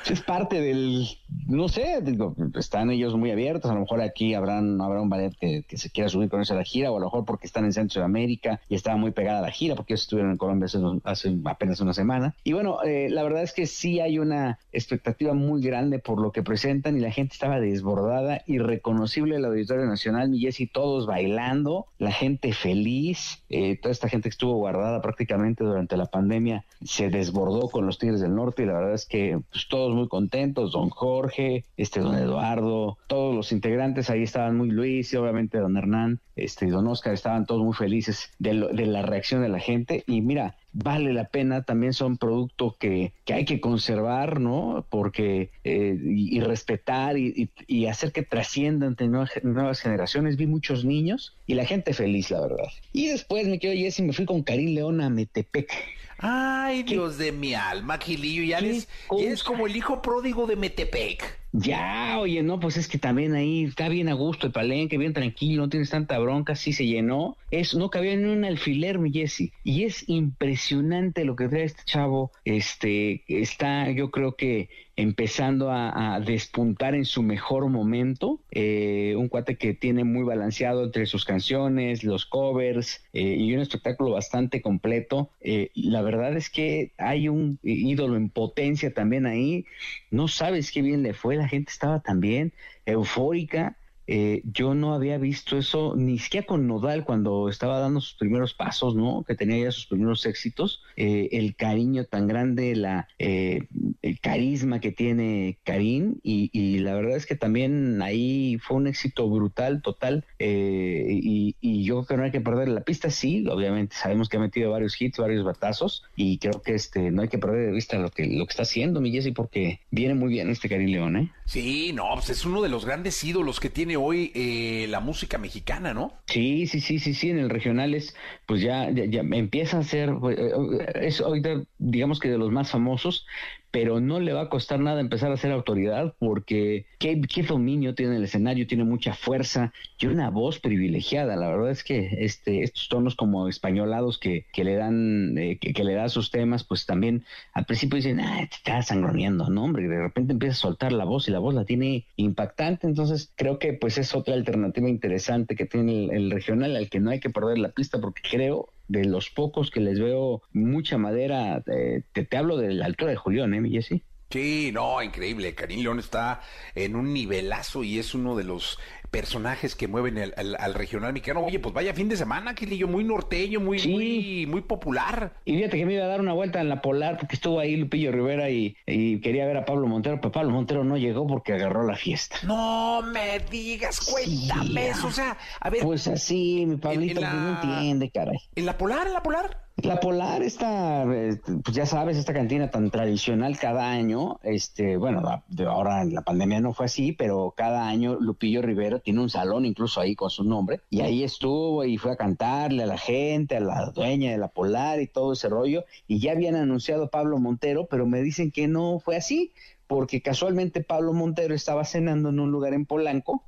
es, parte del, no sé, digo, están ellos muy abiertos, a lo mejor aquí habrán, habrá un ballet que, se quiera subir con esa la gira, o a lo mejor porque están en Centro de América y estaba muy pegada a la gira, porque ellos estuvieron en Colombia hace, apenas una semana. Y bueno, eh, la verdad es que sí hay una expectativa muy grande por lo que presentan y la gente estaba desbordada, irreconocible el Auditorio Nacional, mi Jessy, todos bailando, la gente feliz, eh, esta gente que estuvo guardada prácticamente durante la pandemia se desbordó con los Tigres del Norte y la verdad es que pues, todos muy contentos, don Jorge, este don Eduardo, todos los integrantes ahí estaban muy Luis y obviamente don Hernán, este don Oscar estaban todos muy felices de, de la reacción de la gente. Y mira, vale la pena, también son productos que, que hay que conservar, ¿no? Porque, eh, y, respetar y, y, hacer que trasciendan entre nuevas, generaciones. Vi muchos niños y la gente feliz, la verdad. Y después me quedo Jessy, me fui con Karim León a Metepec. Ay, Dios de mi alma, Gilillo, ya eres, ya eres como el hijo pródigo de Metepec. Ya, oye, no, pues es que también ahí está bien a gusto el palenque, bien tranquilo, no tienes tanta bronca, sí se llenó. Es, no cabía ni un alfiler, mi Jesse. Y es impresionante lo que trae este chavo. Este, está, yo creo que empezando a, despuntar en su mejor momento. Eh, un cuate que tiene muy balanceado entre sus canciones, los covers eh, y un espectáculo bastante completo. Eh, la verdad es que hay un ídolo en potencia también ahí. No sabes qué bien le fue, la gente estaba también eufórica. Eh, yo no había visto eso ni siquiera con Nodal cuando estaba dando sus primeros pasos, ¿no? Que tenía ya sus primeros éxitos. Eh, el cariño tan grande, la, eh, el carisma que tiene Karim y, la verdad es que también ahí fue un éxito brutal, total. Y, yo creo que no hay que perder la pista, sí, obviamente sabemos que ha metido varios hits, varios batazos y creo que este no hay que perder de vista lo que, lo que está haciendo mi Jesse porque viene muy bien este Karim León, ¿eh? Sí, no, pues es uno de los grandes ídolos que tiene hoy eh, la música mexicana, ¿no? Sí, sí, sí, sí, sí, en el regional es, pues ya, ya, empieza a ser, eh, es ahorita, digamos que de los más famosos, pero no le va a costar nada empezar a ser autoridad porque qué, qué dominio tiene el escenario, tiene mucha fuerza y una voz privilegiada. La verdad es que este, estos tonos como españolados que, que le dan, eh, que, le da sus temas, pues también al principio dicen, ah, te está sangroneando, ¿no? Hombre, y de repente empieza a soltar la voz y la voz la tiene impactante. Entonces creo que pues es otra alternativa interesante que tiene el, el regional al que no hay que perder la pista porque creo de los pocos que les veo mucha madera, eh, te, te, hablo de la altura de Julián, ¿eh, Jesse? Sí, no, increíble. Karim León está en un nivelazo y es uno de los personajes que mueven al, regional mexicano. Oye, pues vaya fin de semana, Quilillo, muy norteño, muy, muy, muy popular. Y fíjate que me iba a dar una vuelta en la Polar porque estuvo ahí Lupillo Rivera y, quería ver a Pablo Montero, pero Pablo Montero no llegó porque agarró la fiesta. No me digas, cuéntame eso, o sea, a ver. Pues así, mi Pablito, pues no entiende, caray. ¿En la Polar, en la Polar? La Polar, esta, eh, pues ya sabes, esta cantina tan tradicional cada año, este, bueno, ahora en la pandemia no fue así, pero cada año Lupillo Rivera tiene un salón incluso ahí con su nombre, y ahí estuvo y fue a cantarle a la gente, a la dueña de la Polar y todo ese rollo, y ya habían anunciado Pablo Montero, pero me dicen que no fue así, porque casualmente Pablo Montero estaba cenando en un lugar en Polanco,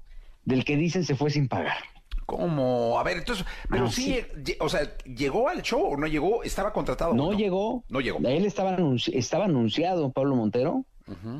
del que dicen se fue sin pagar. ¿Cómo? A ver, entonces, pero ah, sí, o sea, ¿llegó al show o no llegó? ¿Estaba contratado? No, llegó. No llegó. Él estaba, estaba anunciado, Pablo Montero,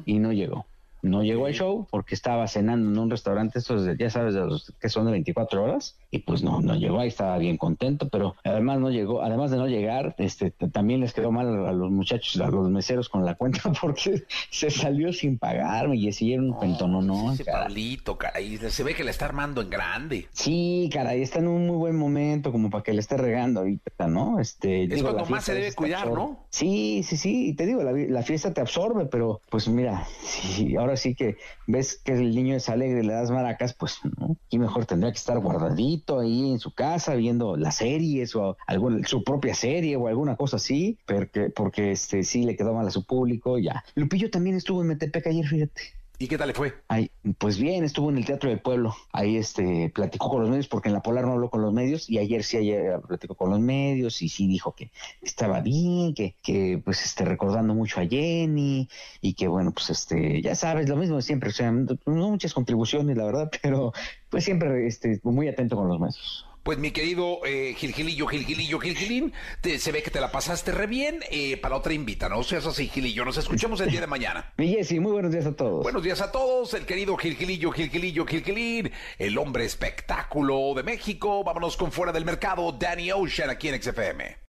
y no llegó. No llegó al show porque estaba cenando en un restaurante, estos ya sabes, de los que son de 24 horas, y pues no, no llegó ahí, estaba bien contento, pero además no llegó, además de no llegar, este, también les quedó mal a los muchachos, a los meseros con la cuenta *laughs* porque se salió sin pagar y siguieron un pentono, ¿no? Ese Pablito, caray, se ve que le está armando en grande. Sí, caray, está en un muy buen momento como para que le esté regando ahorita, ¿no? Este, es cuando más se debe cuidar, ¿no? Sí, sí, sí, y te digo, la, la fiesta te absorbe, pero pues mira, sí, ahora así que ves que el niño es alegre le das maracas, pues ¿no? y mejor tendría que estar guardadito ahí en su casa viendo las series o alguna, su propia serie o alguna cosa así, porque, porque este sí le quedó mal a su público, ya. Lupillo también estuvo en Metepec ayer, fíjate. ¿Y qué tal le fue? Ay, pues bien, estuvo en el Teatro del Pueblo. Ahí este platicó con los medios porque en la Polar no habló con los medios y ayer sí ayer platicó con los medios y sí dijo que estaba bien, que, que pues este recordando mucho a Jenny y que bueno, pues este ya sabes, lo mismo siempre, o sea, no muchas contribuciones, la verdad, *laughs* pero pues siempre este muy atento con los medios. Pues mi querido eh, Gilgilillo, Gilgilillo, Gilgilín, te- se ve que te la pasaste re bien. eh, para otra invita, ¿no? O sea, eso sí, Gilillo. Nos escuchamos el día de mañana. *laughs* Mi Jessy, muy buenos días a todos. Buenos días a todos, el querido Gilgilillo, Gilgilillo, Gilgilín, el hombre espectáculo de México. Vámonos con fuera del mercado, Danny Ocean, aquí en XFM.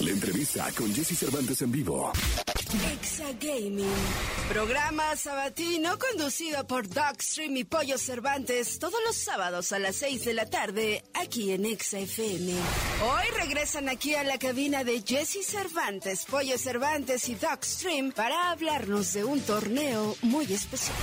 La entrevista con Jesse Cervantes en vivo. Exa Gaming. Programa sabatino conducido por Dogstream y Pollo Cervantes todos los sábados a las 6 de la tarde aquí en Exa FM. Hoy regresan aquí a la cabina de Jesse Cervantes, Pollo Cervantes y Dogstream para hablarnos de un torneo muy especial.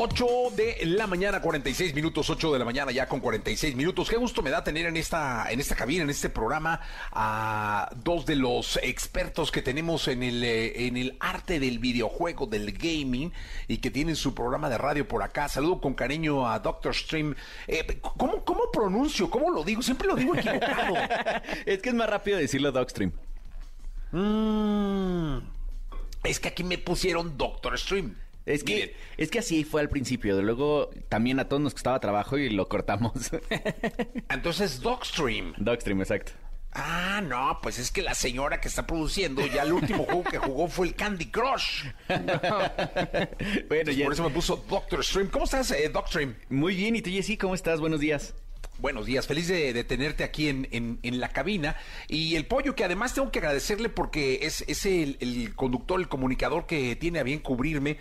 8 de la mañana, 46 minutos, 8 de la mañana ya con 46 minutos. Qué gusto me da tener en esta, en esta cabina, en este programa, a dos de los expertos que tenemos en el, eh, en el arte del videojuego, del gaming, y que tienen su programa de radio por acá. Saludo con cariño a Doctor Stream. Eh, ¿cómo, ¿Cómo pronuncio? ¿Cómo lo digo? Siempre lo digo equivocado. *laughs* es que es más rápido decirlo Dogstream. Mm, es que aquí me pusieron Doctor Stream. Es que, Miren, es que así fue al principio. Luego también a todos nos costaba trabajo y lo cortamos. *laughs* entonces Dogstream. Dogstream, exacto. Ah, no, pues es que la señora que está produciendo ya el último juego que jugó fue el Candy Crush. *laughs* bueno, ya. Por eso me puso Doctor Stream. ¿Cómo estás, eh, Doctor Stream? Muy bien, ¿y tú, Jessy? ¿Cómo estás? Buenos días. Buenos días, feliz de, de tenerte aquí en, en- en la cabina. Y el pollo, que además tengo que agradecerle porque es, es el, el conductor, el comunicador que tiene a bien cubrirme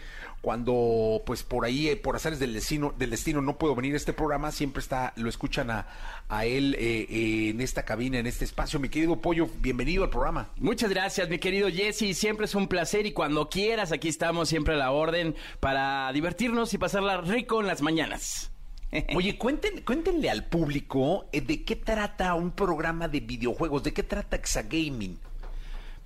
cuando, pues por ahí, eh, por azares del destino, del destino, no puedo venir a este programa. Siempre está, lo escuchan a, a él eh, eh, en esta cabina, en este espacio. Mi querido pollo, bienvenido al programa. Muchas gracias, mi querido Jesse. Siempre es un placer y cuando quieras, aquí estamos siempre a la orden para divertirnos y pasarla rico en las mañanas. *laughs* Oye, cuenten, cuéntenle al público eh, de qué trata un programa de videojuegos, de qué trata Exagaming.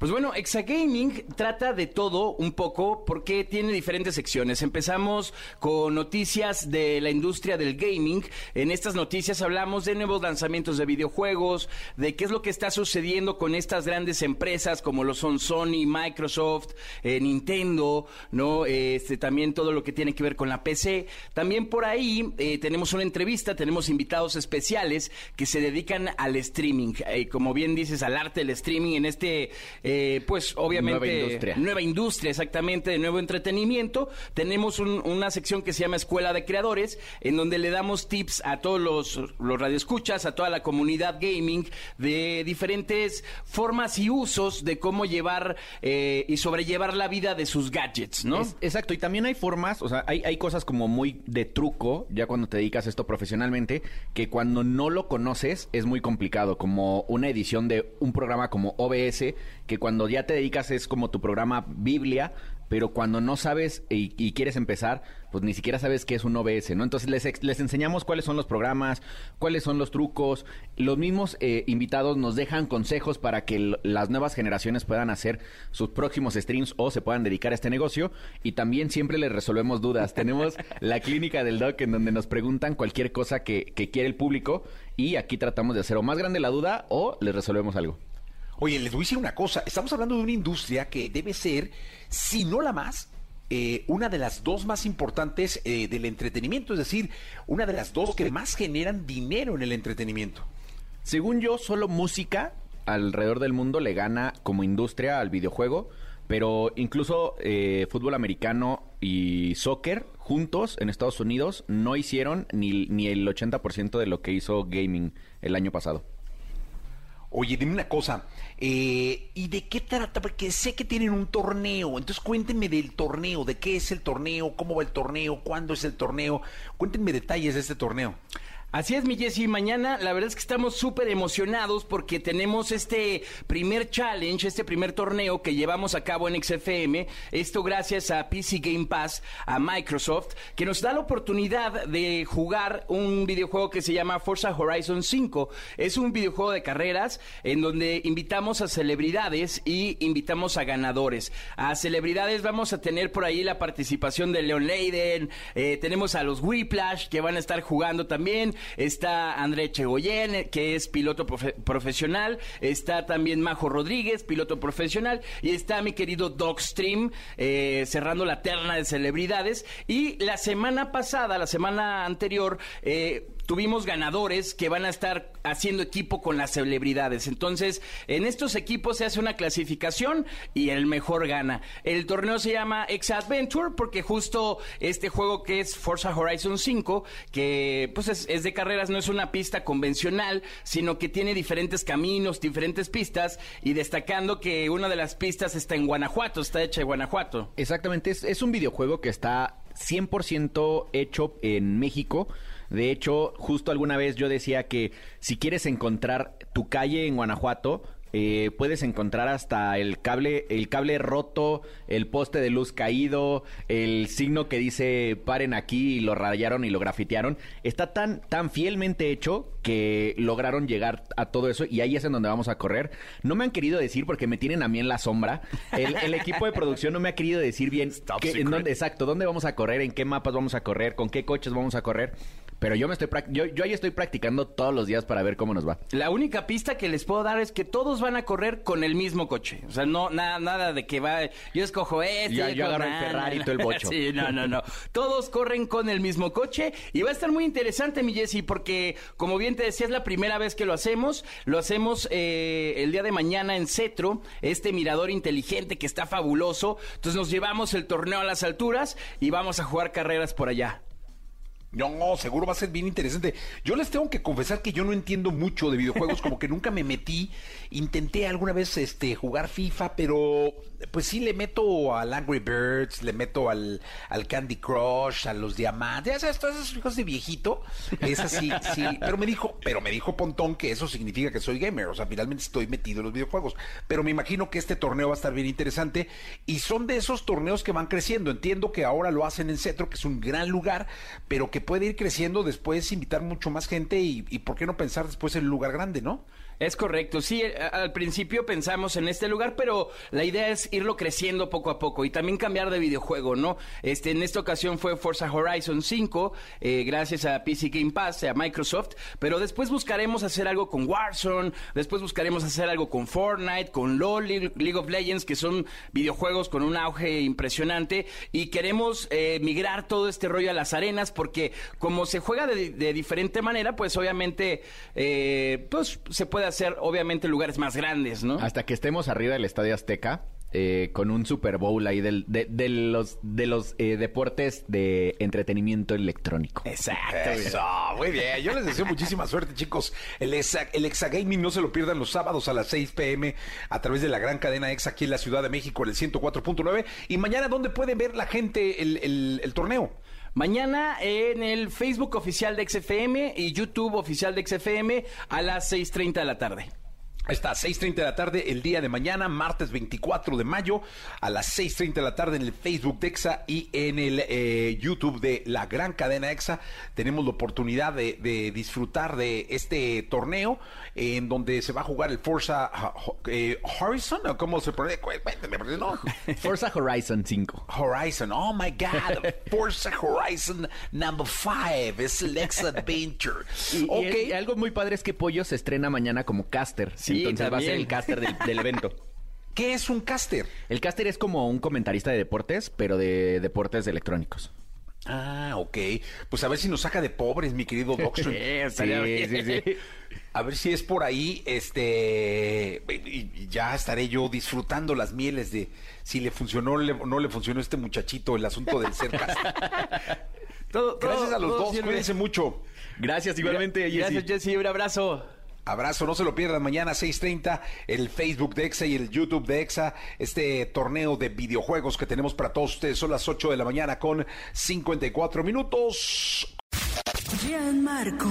Pues bueno, Exagaming trata de todo un poco porque tiene diferentes secciones. Empezamos con noticias de la industria del gaming. En estas noticias hablamos de nuevos lanzamientos de videojuegos, de qué es lo que está sucediendo con estas grandes empresas como lo son Sony, Microsoft, eh, Nintendo, ¿no? Este, también todo lo que tiene que ver con la PC. También por ahí eh, tenemos una entrevista, tenemos invitados especiales que se dedican al streaming. Eh, como bien dices, al arte del streaming en este, eh, pues obviamente... Nueva industria. Nueva industria, exactamente, de nuevo entretenimiento. Tenemos un- una sección que se llama Escuela de Creadores, en donde le damos tips a todos los, los radioescuchas, a toda la comunidad gaming, de diferentes formas y usos de cómo llevar eh, y sobrellevar la vida de sus gadgets, ¿no? Es- exacto, y también hay formas, o sea, hay, hay cosas como muy de truco, ya cuando te dedicas a esto profesionalmente, que cuando no lo conoces es muy complicado, como una edición de un programa como OBS, que cuando ya te dedicas es como tu programa Biblia, pero cuando no sabes y, quieres empezar, pues ni siquiera sabes qué es un OBS, ¿no? Entonces les, les enseñamos cuáles son los programas, cuáles son los trucos. Los mismos eh, invitados nos dejan consejos para que las nuevas generaciones puedan hacer sus próximos streams o se puedan dedicar a este negocio. Y también siempre les resolvemos dudas. *laughs* Tenemos la clínica del doc en donde nos preguntan cualquier cosa que, que quiere el público y aquí tratamos de hacer o más grande la duda o les resolvemos algo. Oye, les voy a decir una cosa. Estamos hablando de una industria que debe ser, si no la más, eh, una de las dos más importantes eh, del entretenimiento. Es decir, una de las dos que más generan dinero en el entretenimiento. Según yo, solo música alrededor del mundo le gana como industria al videojuego, pero incluso eh, fútbol americano y soccer juntos en Estados Unidos no hicieron ni, ni el 80% de lo que hizo gaming el año pasado. Oye, dime una cosa. Eh, ¿Y de qué trata? Porque sé que tienen un torneo. Entonces cuéntenme del torneo. ¿De qué es el torneo? ¿Cómo va el torneo? ¿Cuándo es el torneo? Cuéntenme detalles de este torneo. Así es, mi Jessy. Mañana, la verdad es que estamos súper emocionados porque tenemos este primer challenge, este primer torneo que llevamos a cabo en XFM. Esto gracias a PC Game Pass, a Microsoft, que nos da la oportunidad de jugar un videojuego que se llama Forza Horizon 5. Es un videojuego de carreras en donde invitamos a celebridades y invitamos a ganadores. A celebridades vamos a tener por ahí la participación de Leon Leiden, eh, tenemos a los Whiplash que van a estar jugando también. Está André Chegoyen, que es piloto profe- profesional, está también Majo Rodríguez, piloto profesional, y está mi querido Dogstream, eh, cerrando la terna de celebridades. Y la semana pasada, la semana anterior, eh, tuvimos ganadores que van a estar haciendo equipo con las celebridades. Entonces, en estos equipos se hace una clasificación y el mejor gana. El torneo se llama X Adventure porque justo este juego que es Forza Horizon 5, que pues es, es de carreras, no es una pista convencional, sino que tiene diferentes caminos, diferentes pistas y destacando que una de las pistas está en Guanajuato, está hecha en Guanajuato. Exactamente, es, es un videojuego que está 100% hecho en México. De hecho, justo alguna vez yo decía que si quieres encontrar tu calle en Guanajuato, eh, puedes encontrar hasta el cable, el cable roto, el poste de luz caído, el signo que dice paren aquí y lo rayaron y lo grafitearon. Está tan, tan fielmente hecho que lograron llegar a todo eso y ahí es en donde vamos a correr. No me han querido decir porque me tienen a mí en la sombra. El, el equipo de producción no me ha querido decir bien qué- en dónde, exacto, dónde vamos a correr, en qué mapas vamos a correr, con qué coches vamos a correr. Pero yo me estoy yo, yo ahí estoy practicando todos los días para ver cómo nos va. La única pista que les puedo dar es que todos van a correr con el mismo coche. O sea, no nada, nada de que va. Yo escojo este. Yo escojo- agarro el Ferrari y tú el bocho. *laughs* Sí, no, no, no. Todos corren con el mismo coche y va a estar muy interesante, mi Jessy, porque como bien te decía, es la primera vez que lo hacemos. Lo hacemos eh, el día de mañana en Cetro, este mirador inteligente que está fabuloso. Entonces nos llevamos el torneo a las alturas y vamos a jugar carreras por allá. No, seguro va a ser bien interesante. Yo les tengo que confesar que yo no entiendo mucho de videojuegos, como que nunca me metí. Intenté alguna vez este jugar FIFA, pero pues sí le meto al Angry Birds, le meto al, Candy Crush, a los diamantes, ya sabes, todas esas cosas de viejito. Es así, sí. Pero me dijo, pero me dijo Pontón que eso significa que soy gamer. O sea, finalmente estoy metido en los videojuegos. Pero me imagino que este torneo va a estar bien interesante. Y son de esos torneos que van creciendo. Entiendo que ahora lo hacen en Cetro, que es un gran lugar, pero que puede ir creciendo después, invitar mucho más gente y, y por qué no pensar después en un lugar grande, ¿no? Es correcto, sí, a- al principio pensamos en este lugar, pero la idea es irlo creciendo poco a poco y también cambiar de videojuego, ¿no? Este, en esta ocasión fue Forza Horizon 5, eh, gracias a PC Game Pass, a Microsoft, pero después buscaremos hacer algo con Warzone, después buscaremos hacer algo con Fortnite, con LoL, League League of Legends, que son videojuegos con un auge impresionante y queremos eh, migrar todo este rollo a las arenas porque como se juega de, de diferente manera, pues obviamente eh, pues se puede hacer obviamente lugares más grandes, ¿no? Hasta que estemos arriba del Estadio Azteca, eh, con un Super Bowl ahí del- de, de los, de los eh, deportes de entretenimiento electrónico. Exacto. Eso, muy bien. Yo les deseo muchísima suerte, chicos. El Exa, el Exa Gaming no se lo pierdan los sábados a las 6 pm a través de la gran cadena Exa aquí en la Ciudad de México, en el 104.9. Y mañana, ¿dónde puede ver la gente el, el- el torneo? Mañana en el Facebook oficial de XFM y YouTube oficial de XFM a las 6.30 de la tarde. Está, 6.30 de la tarde el día de mañana, martes 24 de mayo, a las 6.30 de la tarde en el Facebook de EXA y en el eh, YouTube de la gran cadena EXA. Tenemos la oportunidad de, de disfrutar de este torneo en donde se va a jugar el Forza eh, Horizon, ¿o ¿cómo se pronuncia? No. *laughs* Forza Horizon 5. Horizon, oh my God, Forza Horizon number 5, es el Exa *laughs* Adventure. Y, y ok. es- y algo muy padre es que Pollo se estrena mañana como caster. Sí, entonces va a ser el caster del, del evento. *laughs* ¿Qué es un caster? El caster es como un comentarista de deportes, pero de deportes electrónicos. Ah, ok. Pues a ver si nos saca de pobres, mi querido *laughs* estaría bien. sí, *laughs* sí. A ver si es por ahí, este, y ya estaré yo disfrutando las mieles de si le funcionó o no le funcionó a este muchachito el asunto del ser caster. Todo- Gracias todo- a los dos, sirve. cuídense mucho. Gracias igualmente, Jessy. Gracias, Jessy. Un abrazo. Abrazo, no se lo pierdan mañana 6.30, el Facebook de EXA y el YouTube de EXA, este torneo de videojuegos que tenemos para todos ustedes. Son las 8 de la mañana con 54 minutos. Gianmarco,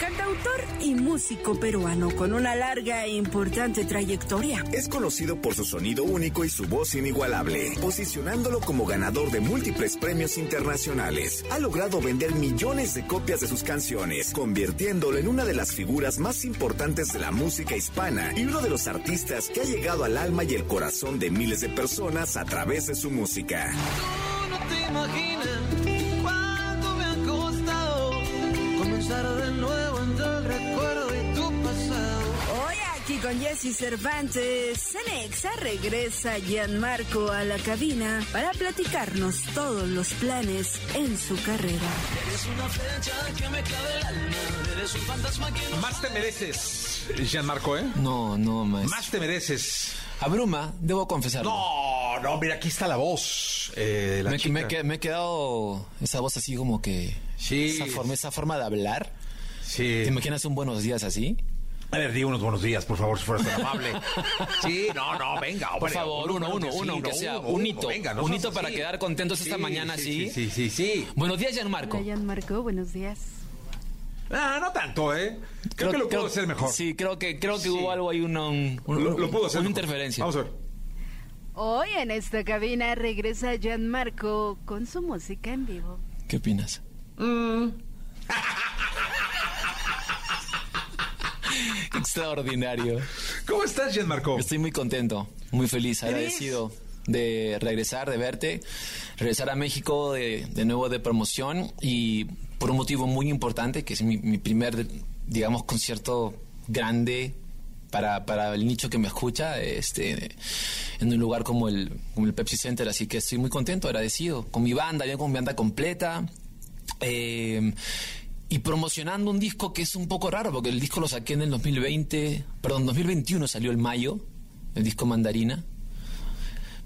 cantautor y músico peruano con una larga e importante trayectoria. Es conocido por su sonido único y su voz inigualable, posicionándolo como ganador de múltiples premios internacionales. Ha logrado vender millones de copias de sus canciones, convirtiéndolo en una de las figuras más importantes de la música hispana y uno de los artistas que ha llegado al alma y el corazón de miles de personas a través de su música. Tú no te imaginas con Jesse Cervantes. Cenexa regresa Gianmarco a la cabina para platicarnos todos los planes en su carrera. Más te mereces, Gianmarco, ¿eh? No, no, maestro. Más te mereces. Abruma, debo confesarlo. No, no, mira, aquí está la voz. eh, de la me, chica. me, que- me he quedado esa voz así como que... Sí. Esa forma, esa forma de hablar. Sí. ¿Te imaginas un buenos días así? A ver, di unos buenos días, por favor, si fueras tan *laughs* amable. Sí, no, no, venga. Por hombre, favor, uno, uno, uno, aunque sea un hito. venga, no un hito para así. quedar contentos esta Sí, mañana sí. Sí, sí, sí, sí. Buenos días, Gianmarco. Hola, Gianmarco, buenos días. Ah, no tanto, ¿eh? Creo, que lo puedo hacer mejor. Sí, creo que, creo que Sí. hubo algo ahí, una, un- un- Lo, lo puedo hacer una mejor. interferencia. Vamos a ver. Hoy en esta cabina regresa Gianmarco con su música en vivo. ¿Qué opinas? *laughs* *laughs* Extraordinario. ¿Cómo estás, Gianmarco? Estoy muy contento, muy feliz, agradecido de regresar, de verte, regresar a México de, de nuevo de promoción y por un motivo muy importante, que es mi, mi primer, digamos, concierto grande para, para el nicho que me escucha, este, en un lugar como el, como el Pepsi Center, así que estoy muy contento, agradecido, con mi banda, ya con mi banda completa. Eh, y promocionando un disco que es un poco raro, porque el disco lo saqué en el 2020, perdón, 2021 salió el mayo, el disco Mandarina.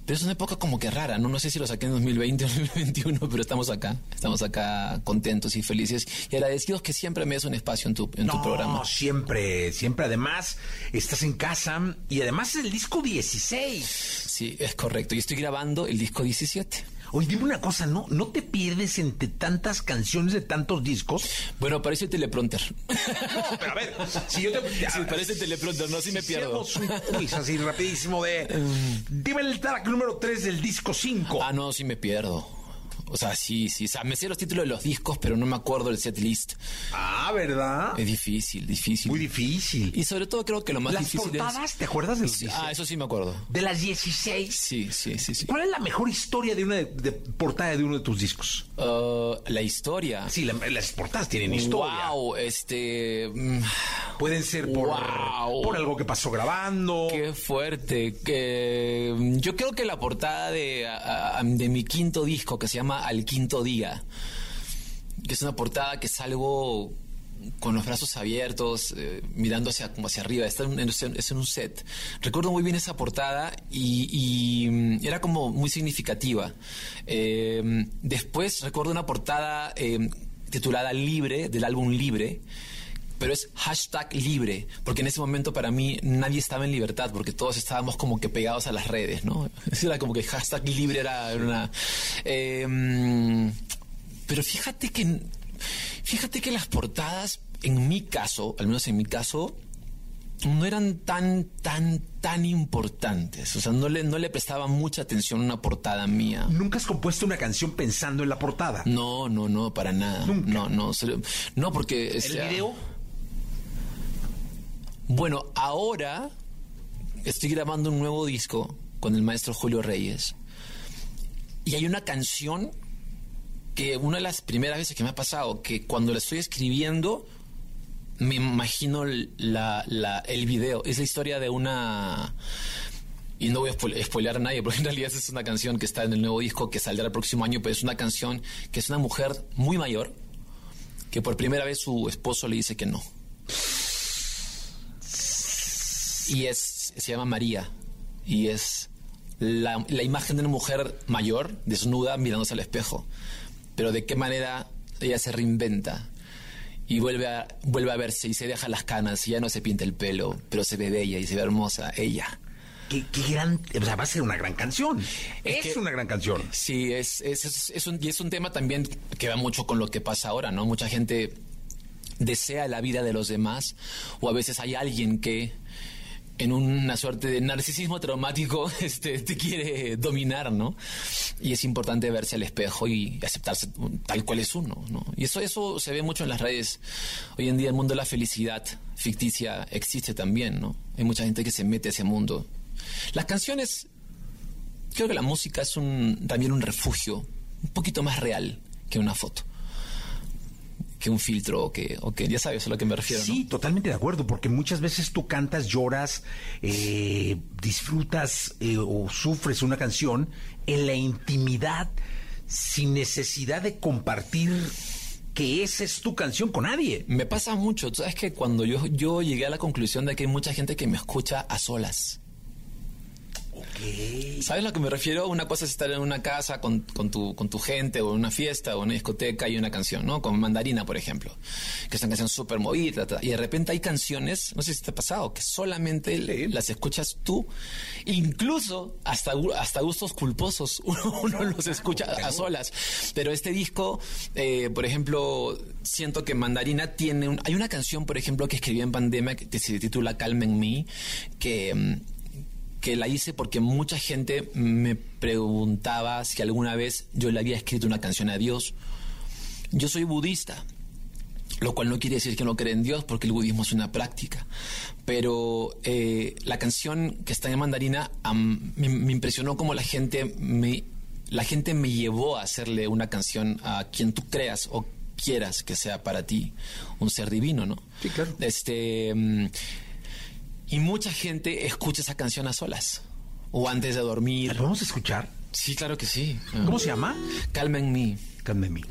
Pero es una época como que rara, ¿no? No sé si lo saqué en 2020 o *laughs* 2021, pero estamos acá. Estamos acá contentos y felices y agradecidos que siempre me des un espacio en tu, en tu no, programa. siempre, siempre. Además, estás en casa y además es el disco 16. Sí, es correcto. Y estoy grabando el disco 17. Oye, dime una cosa, ¿no, ¿no te pierdes entre tantas canciones de tantos discos? Bueno, parece teleprompter. No, pero a ver, si yo te... *laughs* Sí, parece teleprompter, no, sí me pierdo. Hacemos un quiz así rapidísimo de... Dime el track número 3 del disco 5. Ah, no, sí me pierdo. O sea, sí, sí. O sea, me sé los títulos de los discos, pero no me acuerdo del set list. Ah, ¿verdad? Es difícil, difícil. Muy difícil. Y sobre todo creo que lo más Las difícil portadas, es... ¿te acuerdas de los Sí, 16? Ah, eso sí me acuerdo. De las 16. Sí, sí, sí, sí. ¿Cuál es la mejor historia de una de, de portada de uno de tus discos? Uh, la historia. Sí, la- las portadas tienen historia. Wow, este... mm, Pueden ser por, Wow. por algo que pasó grabando. Qué fuerte. Que, mm, yo creo que la portada de, de mi quinto disco, que se llama Al Quinto Día, que es una portada que salgo con los brazos abiertos, eh, mirando hacia, como hacia arriba, está en, es en un set. Recuerdo muy bien esa portada y, y, mm, era como muy significativa. Eh, después recuerdo una portada eh, titulada Libre, del álbum Libre, pero es hashtag libre, porque en ese momento para mí nadie estaba en libertad, porque todos estábamos como que pegados a las redes, ¿no? *laughs* Era como que hashtag libre era una... eh, pero fíjate que, fíjate que las portadas, en mi caso, al menos en mi caso, no eran tan, tan, tan importantes. O sea, no le, no le prestaba mucha atención a una portada mía. ¿Nunca has compuesto una canción pensando en la portada? No, no, no, para nada. No, no, se- no, porque... o ¿El sea, video? Bueno, ahora estoy grabando un nuevo disco con el maestro Julio Reyes. Y hay una canción que una de las primeras veces que me ha pasado, que cuando la estoy escribiendo, me imagino el video. Es la historia de una... Y no voy a spoile- spoilear a nadie, porque en realidad es una canción que está en el nuevo disco que saldrá el próximo año, pero es una canción que es una mujer muy mayor, que por primera vez su esposo le dice que no. Y es, se llama María. Y es la, la imagen de una mujer mayor, desnuda, mirándose al espejo. Pero de qué manera ella se reinventa. Y vuelve a, vuelve a verse y se deja las canas y ya no se pinta el pelo, pero se ve bella y se ve hermosa, ella. Qué, qué gran... O sea, va a ser una gran canción. Es, que- una gran canción. Sí, es, es- es un, y es un tema también que va mucho con lo que pasa ahora, ¿no? Mucha gente desea la vida de los demás o a veces hay alguien que en una suerte de narcisismo traumático *laughs* este, te quiere dominar, ¿no? Y es importante verse al espejo y aceptarse tal cual es uno, ¿no? Y eso, eso se ve mucho en las redes. Hoy en día el mundo de la felicidad ficticia existe también, ¿no? Hay mucha gente que se mete a ese mundo. Las canciones creo que la música es un, también un refugio un poquito más real que una foto. Que un filtro o que, o que ya sabes a lo que me refiero. ¿no? Sí, totalmente de acuerdo, porque muchas veces tú cantas, lloras, eh, disfrutas eh, o sufres una canción en la intimidad sin necesidad de compartir que esa es tu canción con nadie. Me pasa mucho. Tú sabes que cuando yo, yo llegué a la conclusión de que hay mucha gente que me escucha a solas. ¿Sabes a lo que me refiero? Una cosa es estar en una casa con, con, tu, con tu gente o en una fiesta o en una discoteca y una canción, ¿no? Como Mandarina, por ejemplo, que es una canción súper movida. Y de repente hay canciones, no sé si te ha pasado, que solamente las escuchas tú. Incluso hasta, hasta gustos culposos *laughs* uno, uno los escucha a solas. Pero este disco, eh, por ejemplo, siento que Mandarina tiene... Un, hay una canción, por ejemplo, que escribí en pandemia que se titula Calm en Me, que... que la hice porque mucha gente me preguntaba si alguna vez yo le había escrito una canción a Dios. Yo soy budista, lo cual no quiere decir que no cree en Dios, porque el budismo es una práctica. Pero eh, la canción que está en mandarina me, me impresionó como la gente me, la gente me llevó a hacerle una canción a quien tú creas o quieras que sea para ti un ser divino, ¿no? Sí, claro. Este y mucha gente escucha esa canción a solas o antes de dormir. ¿La podemos escuchar? Sí, claro que sí. ¿Cómo se llama? Calma en mí. Calma en mí.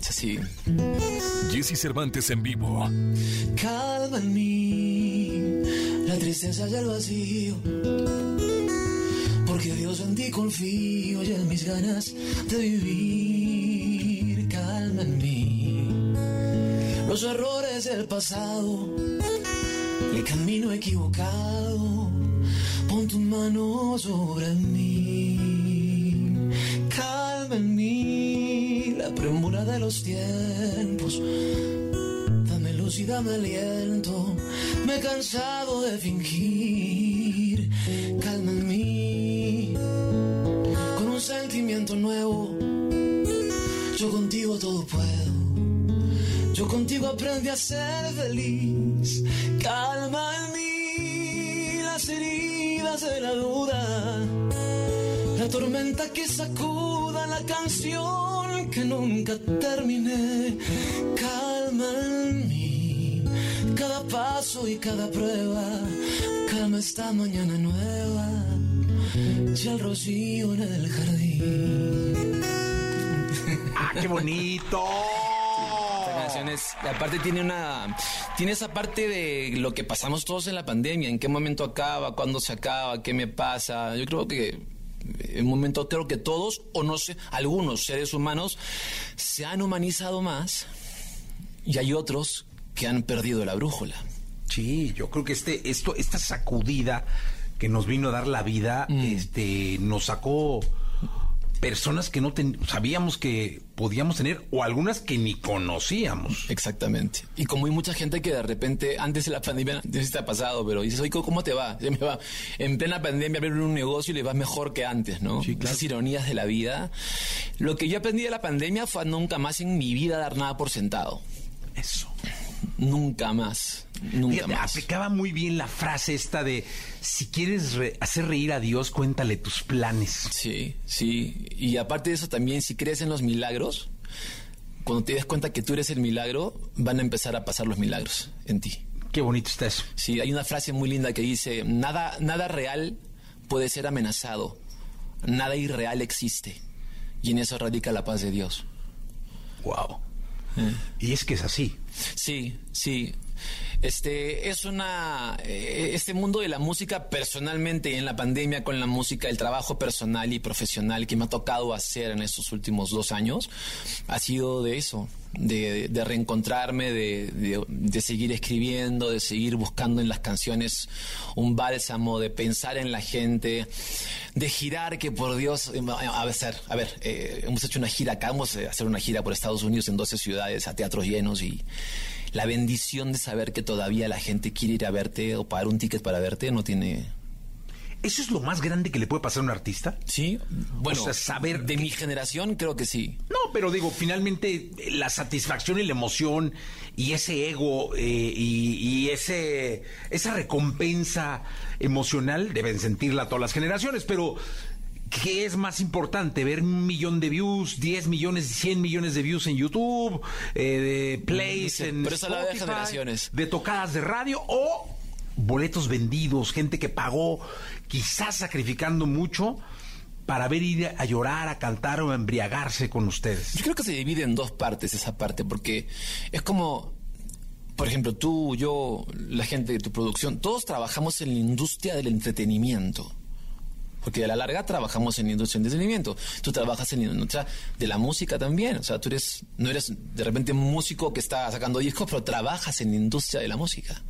Es así. Jesse Cervantes en vivo. Calma en mí la tristeza y el vacío. Porque Dios en ti confío y en mis ganas de vivir. Calma en mí los errores del pasado, el camino equivocado. Pon tu mano sobre mí. Calma en mí la premura de los tiempos. Dame luz y dame aliento. Me he cansado de fingir. Calma en mí. Con un sentimiento nuevo. Yo contigo todo puedo. Yo contigo aprendí a ser feliz. Calma en mí las heridas de la duda. La tormenta que sacuda la canción que nunca terminé. Calma en mí cada paso y cada prueba. Calma esta mañana nueva. Y el rocío en el jardín. ¡Ah, qué bonito! Esta canción es, aparte tiene una, tiene esa parte de lo que pasamos todos en la pandemia, en qué momento acaba, cuándo se acaba, qué me pasa. Yo creo que en un momento creo que todos, o no sé, algunos seres humanos se han humanizado más y hay otros que han perdido la brújula. Sí, yo creo que este, esto, esta sacudida que nos vino a dar la vida, este, nos sacó personas que no ten- sabíamos que podíamos tener o algunas que ni conocíamos. Exactamente. Y como hay mucha gente que de repente, antes de la pandemia, no sé si te ha pasado, pero dices, oye, ¿cómo te va? *laughs* Me va. En plena pandemia abrir un negocio y le va mejor que antes, ¿no? Sí, claro. Esas ironías de la vida. Lo que yo aprendí de la pandemia fue nunca más en mi vida dar nada por sentado. Eso. Nunca más. Nunca Fíjate, más. aplicaba muy bien la frase esta de si quieres re- hacer reír a Dios, cuéntale tus planes. Sí, sí. Y aparte de eso también, si crees en los milagros, cuando te des cuenta que tú eres el milagro, van a empezar a pasar los milagros en ti. Qué bonito está eso. Sí, hay una frase muy linda que dice, nada, nada real puede ser amenazado, nada irreal existe. Y en eso radica la paz de Dios. Wow. Y es que es así. Sí, sí. Este es una eh, este mundo de la música personalmente en la pandemia con la música, el trabajo personal y profesional que me ha tocado hacer en estos últimos dos años ha sido de eso, de, de reencontrarme, de, de- de seguir escribiendo, de seguir buscando en las canciones un bálsamo, de pensar en la gente, de girar que por Dios, eh, a ver, a ver, eh, hemos hecho una gira acá, vamos a hacer una gira por Estados Unidos en 12 ciudades a teatros llenos y la bendición de saber que todavía la gente quiere ir a verte o pagar un ticket para verte no tiene... ¿Eso es lo más grande que le puede pasar a un artista? Sí, bueno, O sea, saber de mi generación creo que sí. No, pero digo, finalmente eh, la satisfacción y la emoción y ese ego eh, y, y ese esa recompensa emocional deben sentirla todas las generaciones, pero ¿Qué es más importante? ¿Ver un millón de views, 10 millones, 100 millones de views en YouTube, eh, de plays Sí, en pero de generaciones. de tocadas de radio o boletos vendidos, gente que pagó, quizás sacrificando mucho para ver ir a llorar, a cantar o a embriagarse con ustedes? Yo creo que se divide en dos partes esa parte, porque es como, por ejemplo, tú, yo, la gente de tu producción, todos trabajamos en la industria del entretenimiento. Porque a la larga trabajamos en la industria del entretenimiento. Tú trabajas en la industria de la música también. O sea, tú eres, no eres de repente un músico que está sacando discos, pero trabajas en la industria de la música.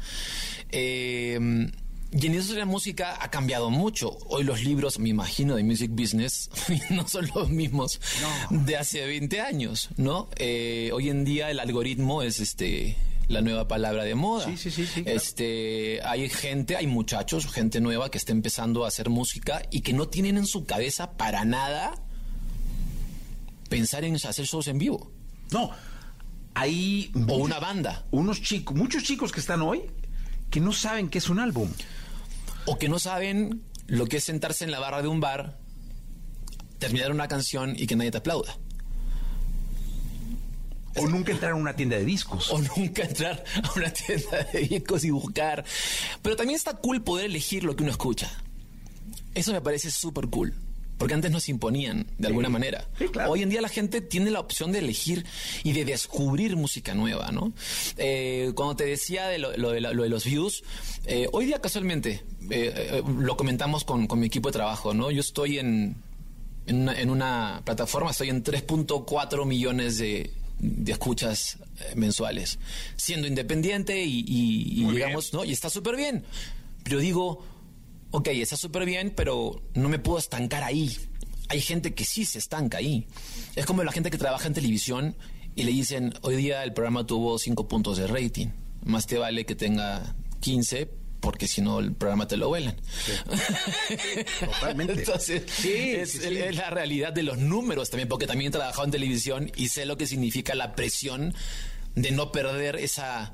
Eh, y en de la música ha cambiado mucho. Hoy los libros, me imagino, de Music Business *laughs* no son los mismos de hace 20 años, ¿no? Eh, hoy en día el algoritmo es este la nueva palabra de moda. Sí, sí, sí, sí, claro. Este, hay gente, hay muchachos, gente nueva que está empezando a hacer música y que no tienen en su cabeza para nada pensar en hacer shows en vivo. No, hay... O una banda. Unos chicos, muchos chicos que están hoy que no saben qué es un álbum. O que no saben lo que es sentarse en la barra de un bar, terminar una canción y que nadie te aplauda. O nunca entrar a una tienda de discos. O nunca entrar a una tienda de discos y buscar. Pero también está cool poder elegir lo que uno escucha. Eso me parece súper cool. Porque antes nos imponían de alguna manera. Hoy en día la gente tiene la opción de elegir y de descubrir música nueva, ¿no? Eh, cuando te decía de lo, lo de, la- lo de los views, eh, hoy día casualmente eh, eh, lo comentamos con, con mi equipo de trabajo, ¿no? Yo estoy en, en, una, en una plataforma, estoy en 3.4 millones de, de escuchas eh, mensuales, siendo independiente y, y- y digamos, ¿no? Y está súper bien. Pero digo, ok, está súper bien, pero no me puedo estancar ahí. Hay gente que sí se estanca ahí. Es como la gente que trabaja en televisión y le dicen, hoy día el programa tuvo 5 puntos de rating. Más te vale que tenga 15 porque si no el programa te lo vuelan. *laughs* Totalmente. Entonces, Sí, es, sí, sí. es la realidad de los números también, porque también he trabajado en televisión y sé lo que significa la presión de no perder esa,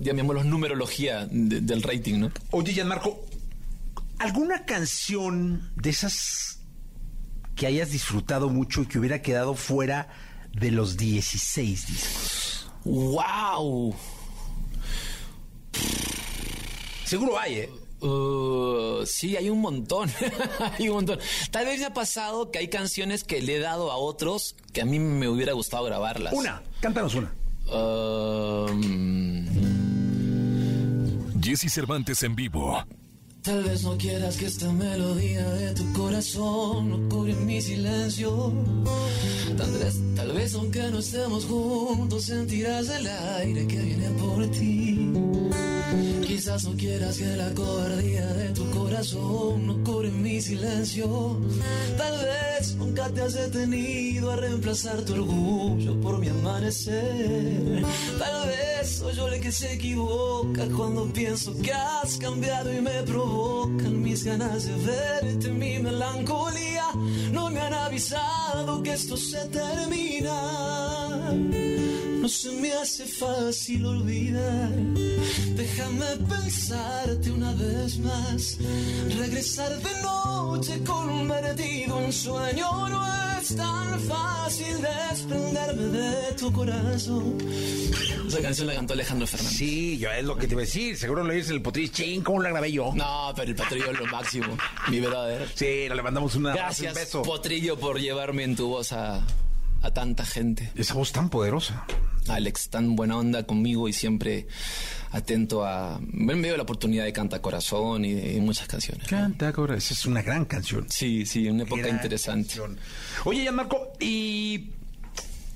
llamémoslo, numerología de- del rating, ¿no? Oye, Gianmarco, ¿alguna canción de esas que hayas disfrutado mucho y que hubiera quedado fuera de los 16 discos? ¡Wow! Seguro hay, ¿eh? Uh, sí, hay un montón. *laughs* hay un montón. Tal vez me ha pasado que hay canciones que le he dado a otros que a mí me hubiera gustado grabarlas. Una, cántanos una. Um, Jesse Cervantes en vivo. Tal vez no quieras que esta melodía de tu corazón no cubre mi silencio. Tal vez, tal vez aunque no estemos juntos sentirás el aire que viene por ti. No quieras que la cobardía de tu corazón no cubre mi silencio. Tal vez nunca te has detenido a reemplazar tu orgullo por mi amanecer. Tal vez soy yo el que se equivoca cuando pienso que has cambiado y me provocan mis ganas de verte, mi melancolía. No me han avisado que esto se termina. No se me hace fácil olvidar. Déjame pensarte una vez más. Regresar de noche convertido en sueño. No es tan fácil desprenderme de tu corazón. esa canción la cantó Alejandro Fernández. Sí, yo es lo que te iba a decir. Seguro lo dices el potrillo. Ching, ¿cómo la grabé yo? No, pero el Potrillo es lo máximo. Mi verdadero. Sí, le mandamos una Gracias, un beso. Potrillo, por llevarme en tu voz a, a tanta gente. Esa voz tan poderosa. Alex, tan buena onda conmigo y siempre atento a... Me dio la oportunidad de Canta Corazón y de muchas canciones. Canta, ahora. Esa es una gran canción. Sí, sí, una época Gran interesante. canción. Oye, Gianmarco, y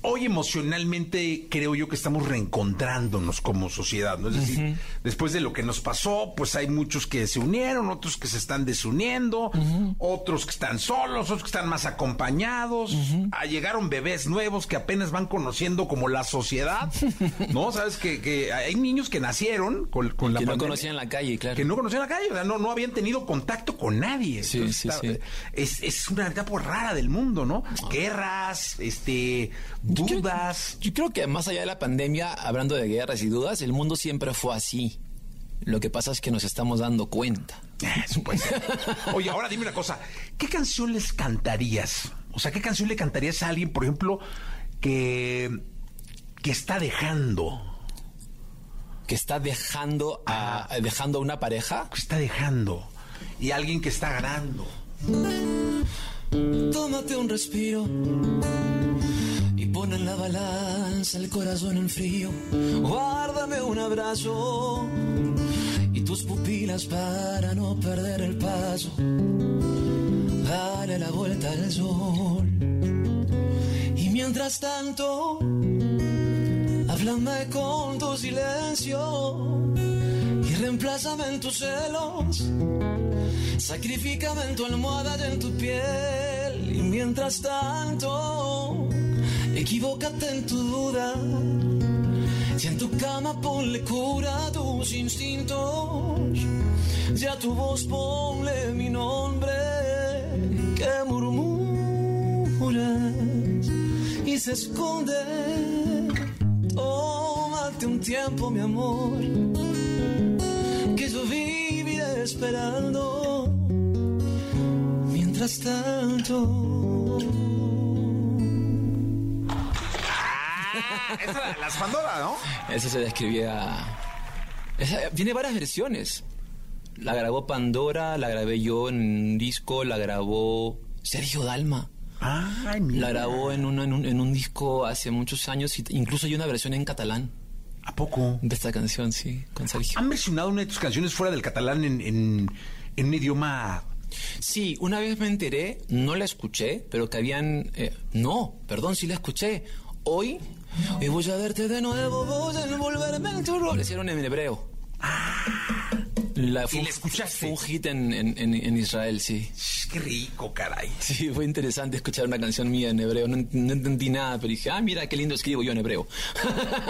hoy emocionalmente creo yo que estamos reencontrándonos como sociedad, ¿no? Es decir, después de lo que nos pasó, pues hay muchos que se unieron, otros que se están desuniendo, otros que están solos, otros que están más acompañados. Ah, llegaron bebés nuevos que apenas van conociendo como la sociedad, ¿no? *laughs* Sabes que, que hay niños que nacieron con, con la que no conocían la calle, claro. que no conocían la calle, o sea, no, no habían tenido contacto con nadie. Sí, Entonces, sí, está- sí. Es, es una etapa rara del mundo, ¿no? Guerras, este, Yo creo- dudas. Yo creo que más allá de la pandemia, hablando de guerras y dudas, el mundo siempre fue así. Lo que pasa es que nos estamos dando cuenta. Eso puede ser. Oye, ahora dime una cosa. ¿Qué canción les cantarías? O sea, ¿qué canción le cantarías a alguien, por ejemplo, que, que está dejando? Que está dejando a, dejando a una pareja. Que está dejando. Y alguien que está ganando. Tómate un respiro en la balanza el corazón en frío. Guárdame un abrazo y tus pupilas para no perder el paso. Dale la vuelta al sol. Y mientras tanto, háblame con tu silencio y reemplázame en tus celos. Sacrifícame en tu almohada y en tu piel. Y mientras tanto, equivócate en tu duda. Si en tu cama ponle cura a tus instintos. Y a tu voz ponle mi nombre que murmuras y se esconde. Tómate un tiempo, mi amor, que yo viviré esperando. Mientras tanto. Ah, *laughs* esa la, las Pandora, ¿no? Esa se la escribía. Esa, tiene varias versiones. La grabó Pandora, la grabé yo en un disco, la grabó Sergio Dalma. Ay, mira. La grabó en, una- en un, en un disco hace muchos años, incluso hay una versión en catalán ¿A poco? de esta canción, sí, con Sergio. ¿Han versionado una de tus canciones fuera del catalán en, en, en un idioma Sí, una vez me enteré, no la escuché, pero que habían... eh, no, perdón, sí la escuché. Hoy, y voy a verte de nuevo, voy a envolverme en tu rol. Le hicieron en hebreo. La, fue, ¿Y la escuchaste? fue un hit en, en- en- en Israel, sí. Qué rico, caray. Sí, fue interesante escuchar una canción mía en hebreo. No, no entendí nada, pero dije, ah, mira qué lindo escribo yo en hebreo.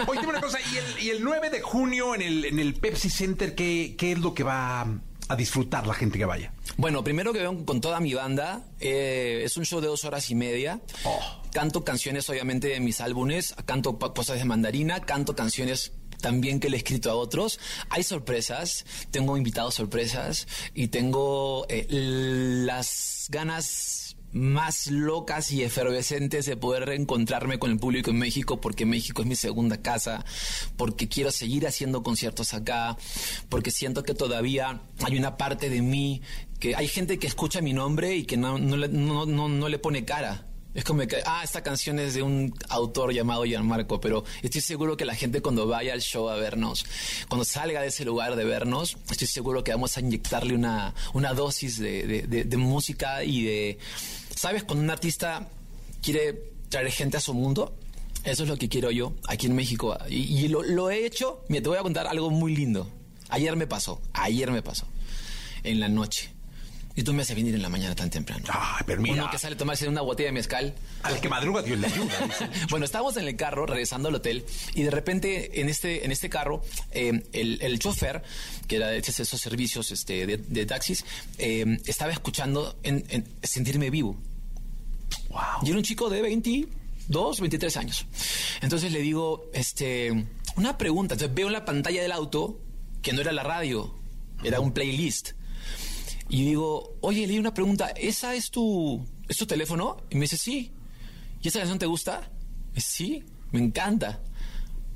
Oye, dime una cosa, y el, y el 9 de junio en el, en el Pepsi Center, ¿qué, ¿qué es lo que va a disfrutar la gente que vaya? Bueno, primero que vengo con toda mi banda, eh, es un show de dos horas y media. Canto canciones, obviamente, de mis álbumes, canto cosas de mandarina, canto canciones también que le he escrito a otros. Hay sorpresas, tengo invitados sorpresas y tengo eh, las ganas más locas y efervescentes de poder reencontrarme con el público en México porque México es mi segunda casa, porque quiero seguir haciendo conciertos acá, porque siento que todavía hay una parte de mí que hay gente que escucha mi nombre y que no, no, no- no le pone cara. Es como que, ah, esta canción es de un autor llamado Gianmarco, pero estoy seguro que la gente cuando vaya al show a vernos, cuando salga de ese lugar de vernos, estoy seguro que vamos a inyectarle una, una dosis de, de- música y de... ¿Sabes? Cuando un artista quiere traer gente a su mundo, eso es lo que quiero yo aquí en México. Y, y lo, lo he hecho, mira, te voy a contar algo muy lindo. Ayer me pasó, ayer me pasó, en la noche. Y tú me haces venir en la mañana tan temprano. Ah, pero mira. Uno que sale a tomarse una botella de mezcal. Al que madruga Dios le ayuda. *laughs* Bueno, estábamos en el carro regresando al hotel y de repente en este, en este carro eh, el, el chofer, que era de esos servicios este, de, de taxis, eh, estaba escuchando en, en Sentirme Vivo. Y era un chico de 22, 23 años. Entonces le digo, este, una pregunta. Entonces veo en la pantalla del auto que no era la radio, era un playlist. Y digo, oye, leí una pregunta, ¿esa es tu, es tu teléfono? Y me dice, sí. ¿Y esa canción te gusta? Sí, me encanta.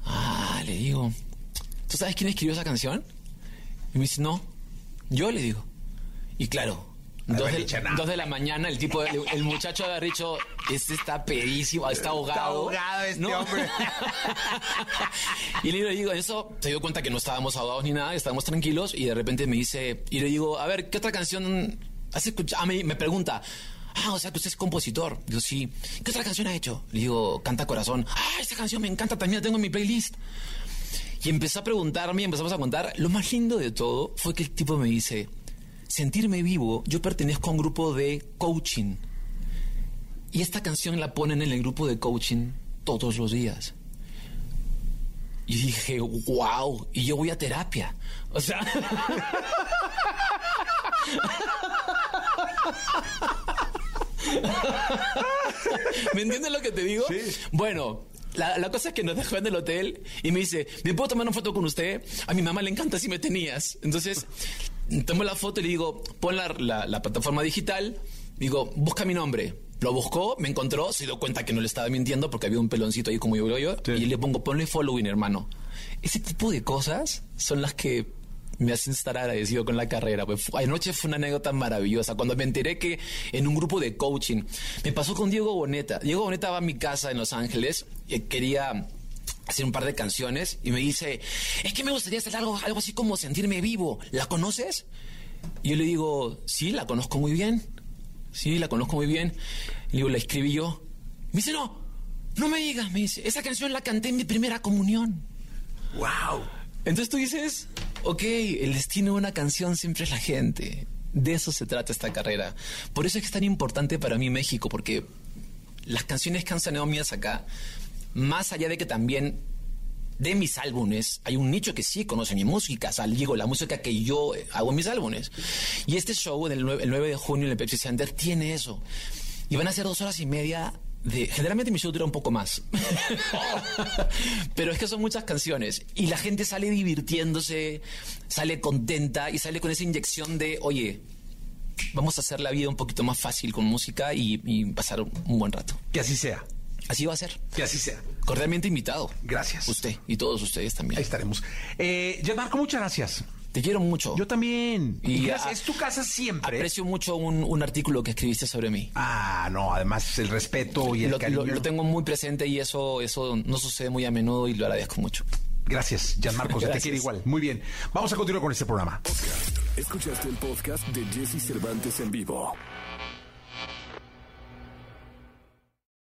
Ah, le digo, ¿tú sabes quién escribió esa canción? Y me dice, no. Yo le digo. Y claro, dos de, dicho nada. dos de la mañana, el tipo, el, el muchacho de haber dicho, este está pedísimo, está ahogado. ahogado este ¿no? hombre. *laughs* y le digo, eso se dio cuenta que no estábamos ahogados ni nada, estábamos tranquilos y de repente me dice, y le digo, a ver, ¿qué otra canción has escuchado? Ah, me, me pregunta, ah, o sea que usted es compositor. Digo, sí. ¿Qué otra canción ha hecho? Le digo, Canta Corazón. Ah, esta canción me encanta, también la tengo en mi playlist. Y empezó a preguntarme, empezamos a contar. Lo más lindo de todo fue que el tipo me dice, sentirme vivo, yo pertenezco a un grupo de coaching. Y esta canción la ponen en el grupo de coaching todos los días. Y dije, wow, y yo voy a terapia. O sea... *laughs* ¿Me entiendes lo que te digo? Bueno, la, la cosa es que nos dejó en el hotel y me dice, ¿me puedo tomar una foto con usted? A mi mamá le encanta si me tenías. Entonces, tomo la foto y le digo, pon la, la- la plataforma digital, digo, busca mi nombre. Lo buscó, me encontró, se dio cuenta que no le estaba mintiendo porque había un peloncito ahí como yo yo, y le pongo, ponle following, hermano. Ese tipo de cosas son las que me hacen estar agradecido con la carrera. Pues, anoche fue una anécdota maravillosa. Cuando me enteré que en un grupo de coaching, me pasó con Diego Boneta. Diego Boneta va a mi casa en Los Ángeles y quería hacer un par de canciones y me dice, es que me gustaría hacer algo, algo así como sentirme vivo. ¿La conoces? Y yo le digo, sí, la conozco muy bien. Sí, la conozco muy bien. Le digo, la escribí yo. Me dice, no, no me digas, me dice, esa canción la canté en mi primera comunión. ¡Wow! Entonces tú dices, ok, el destino de una canción siempre es la gente. De eso se trata esta carrera. Por eso es que es tan importante para mí México, porque las canciones que han sonado mías acá, más allá de que también de mis álbumes, hay un nicho que sí conoce mi música, o digo, la música que yo eh, hago en mis álbumes. Y este show, en el 9, el 9 de junio en el Pepsi Center, tiene eso. Y van a ser dos horas y media de... Generalmente mi show dura un poco más. *laughs* Pero es que son muchas canciones. Y la gente sale divirtiéndose, sale contenta y sale con esa inyección de, oye, vamos a hacer la vida un poquito más fácil con música y, pasar un buen rato. Que así sea. Así va a ser. Que así sea. Cordialmente invitado. Gracias. Usted y todos ustedes también. Ahí estaremos. Eh, Marco, muchas gracias. Te quiero mucho. Yo también. Y Gracias. a- es tu casa siempre. Aprecio mucho un, un artículo que escribiste sobre mí. Ah, no, además el respeto y el lo, cariño. lo- lo tengo muy presente y eso, eso no sucede muy a menudo y lo agradezco mucho. Gracias, Gianmarco, se te quiere igual. Muy bien. Vamos a continuar con este programa. Escuchaste el podcast de Jesse Cervantes en vivo.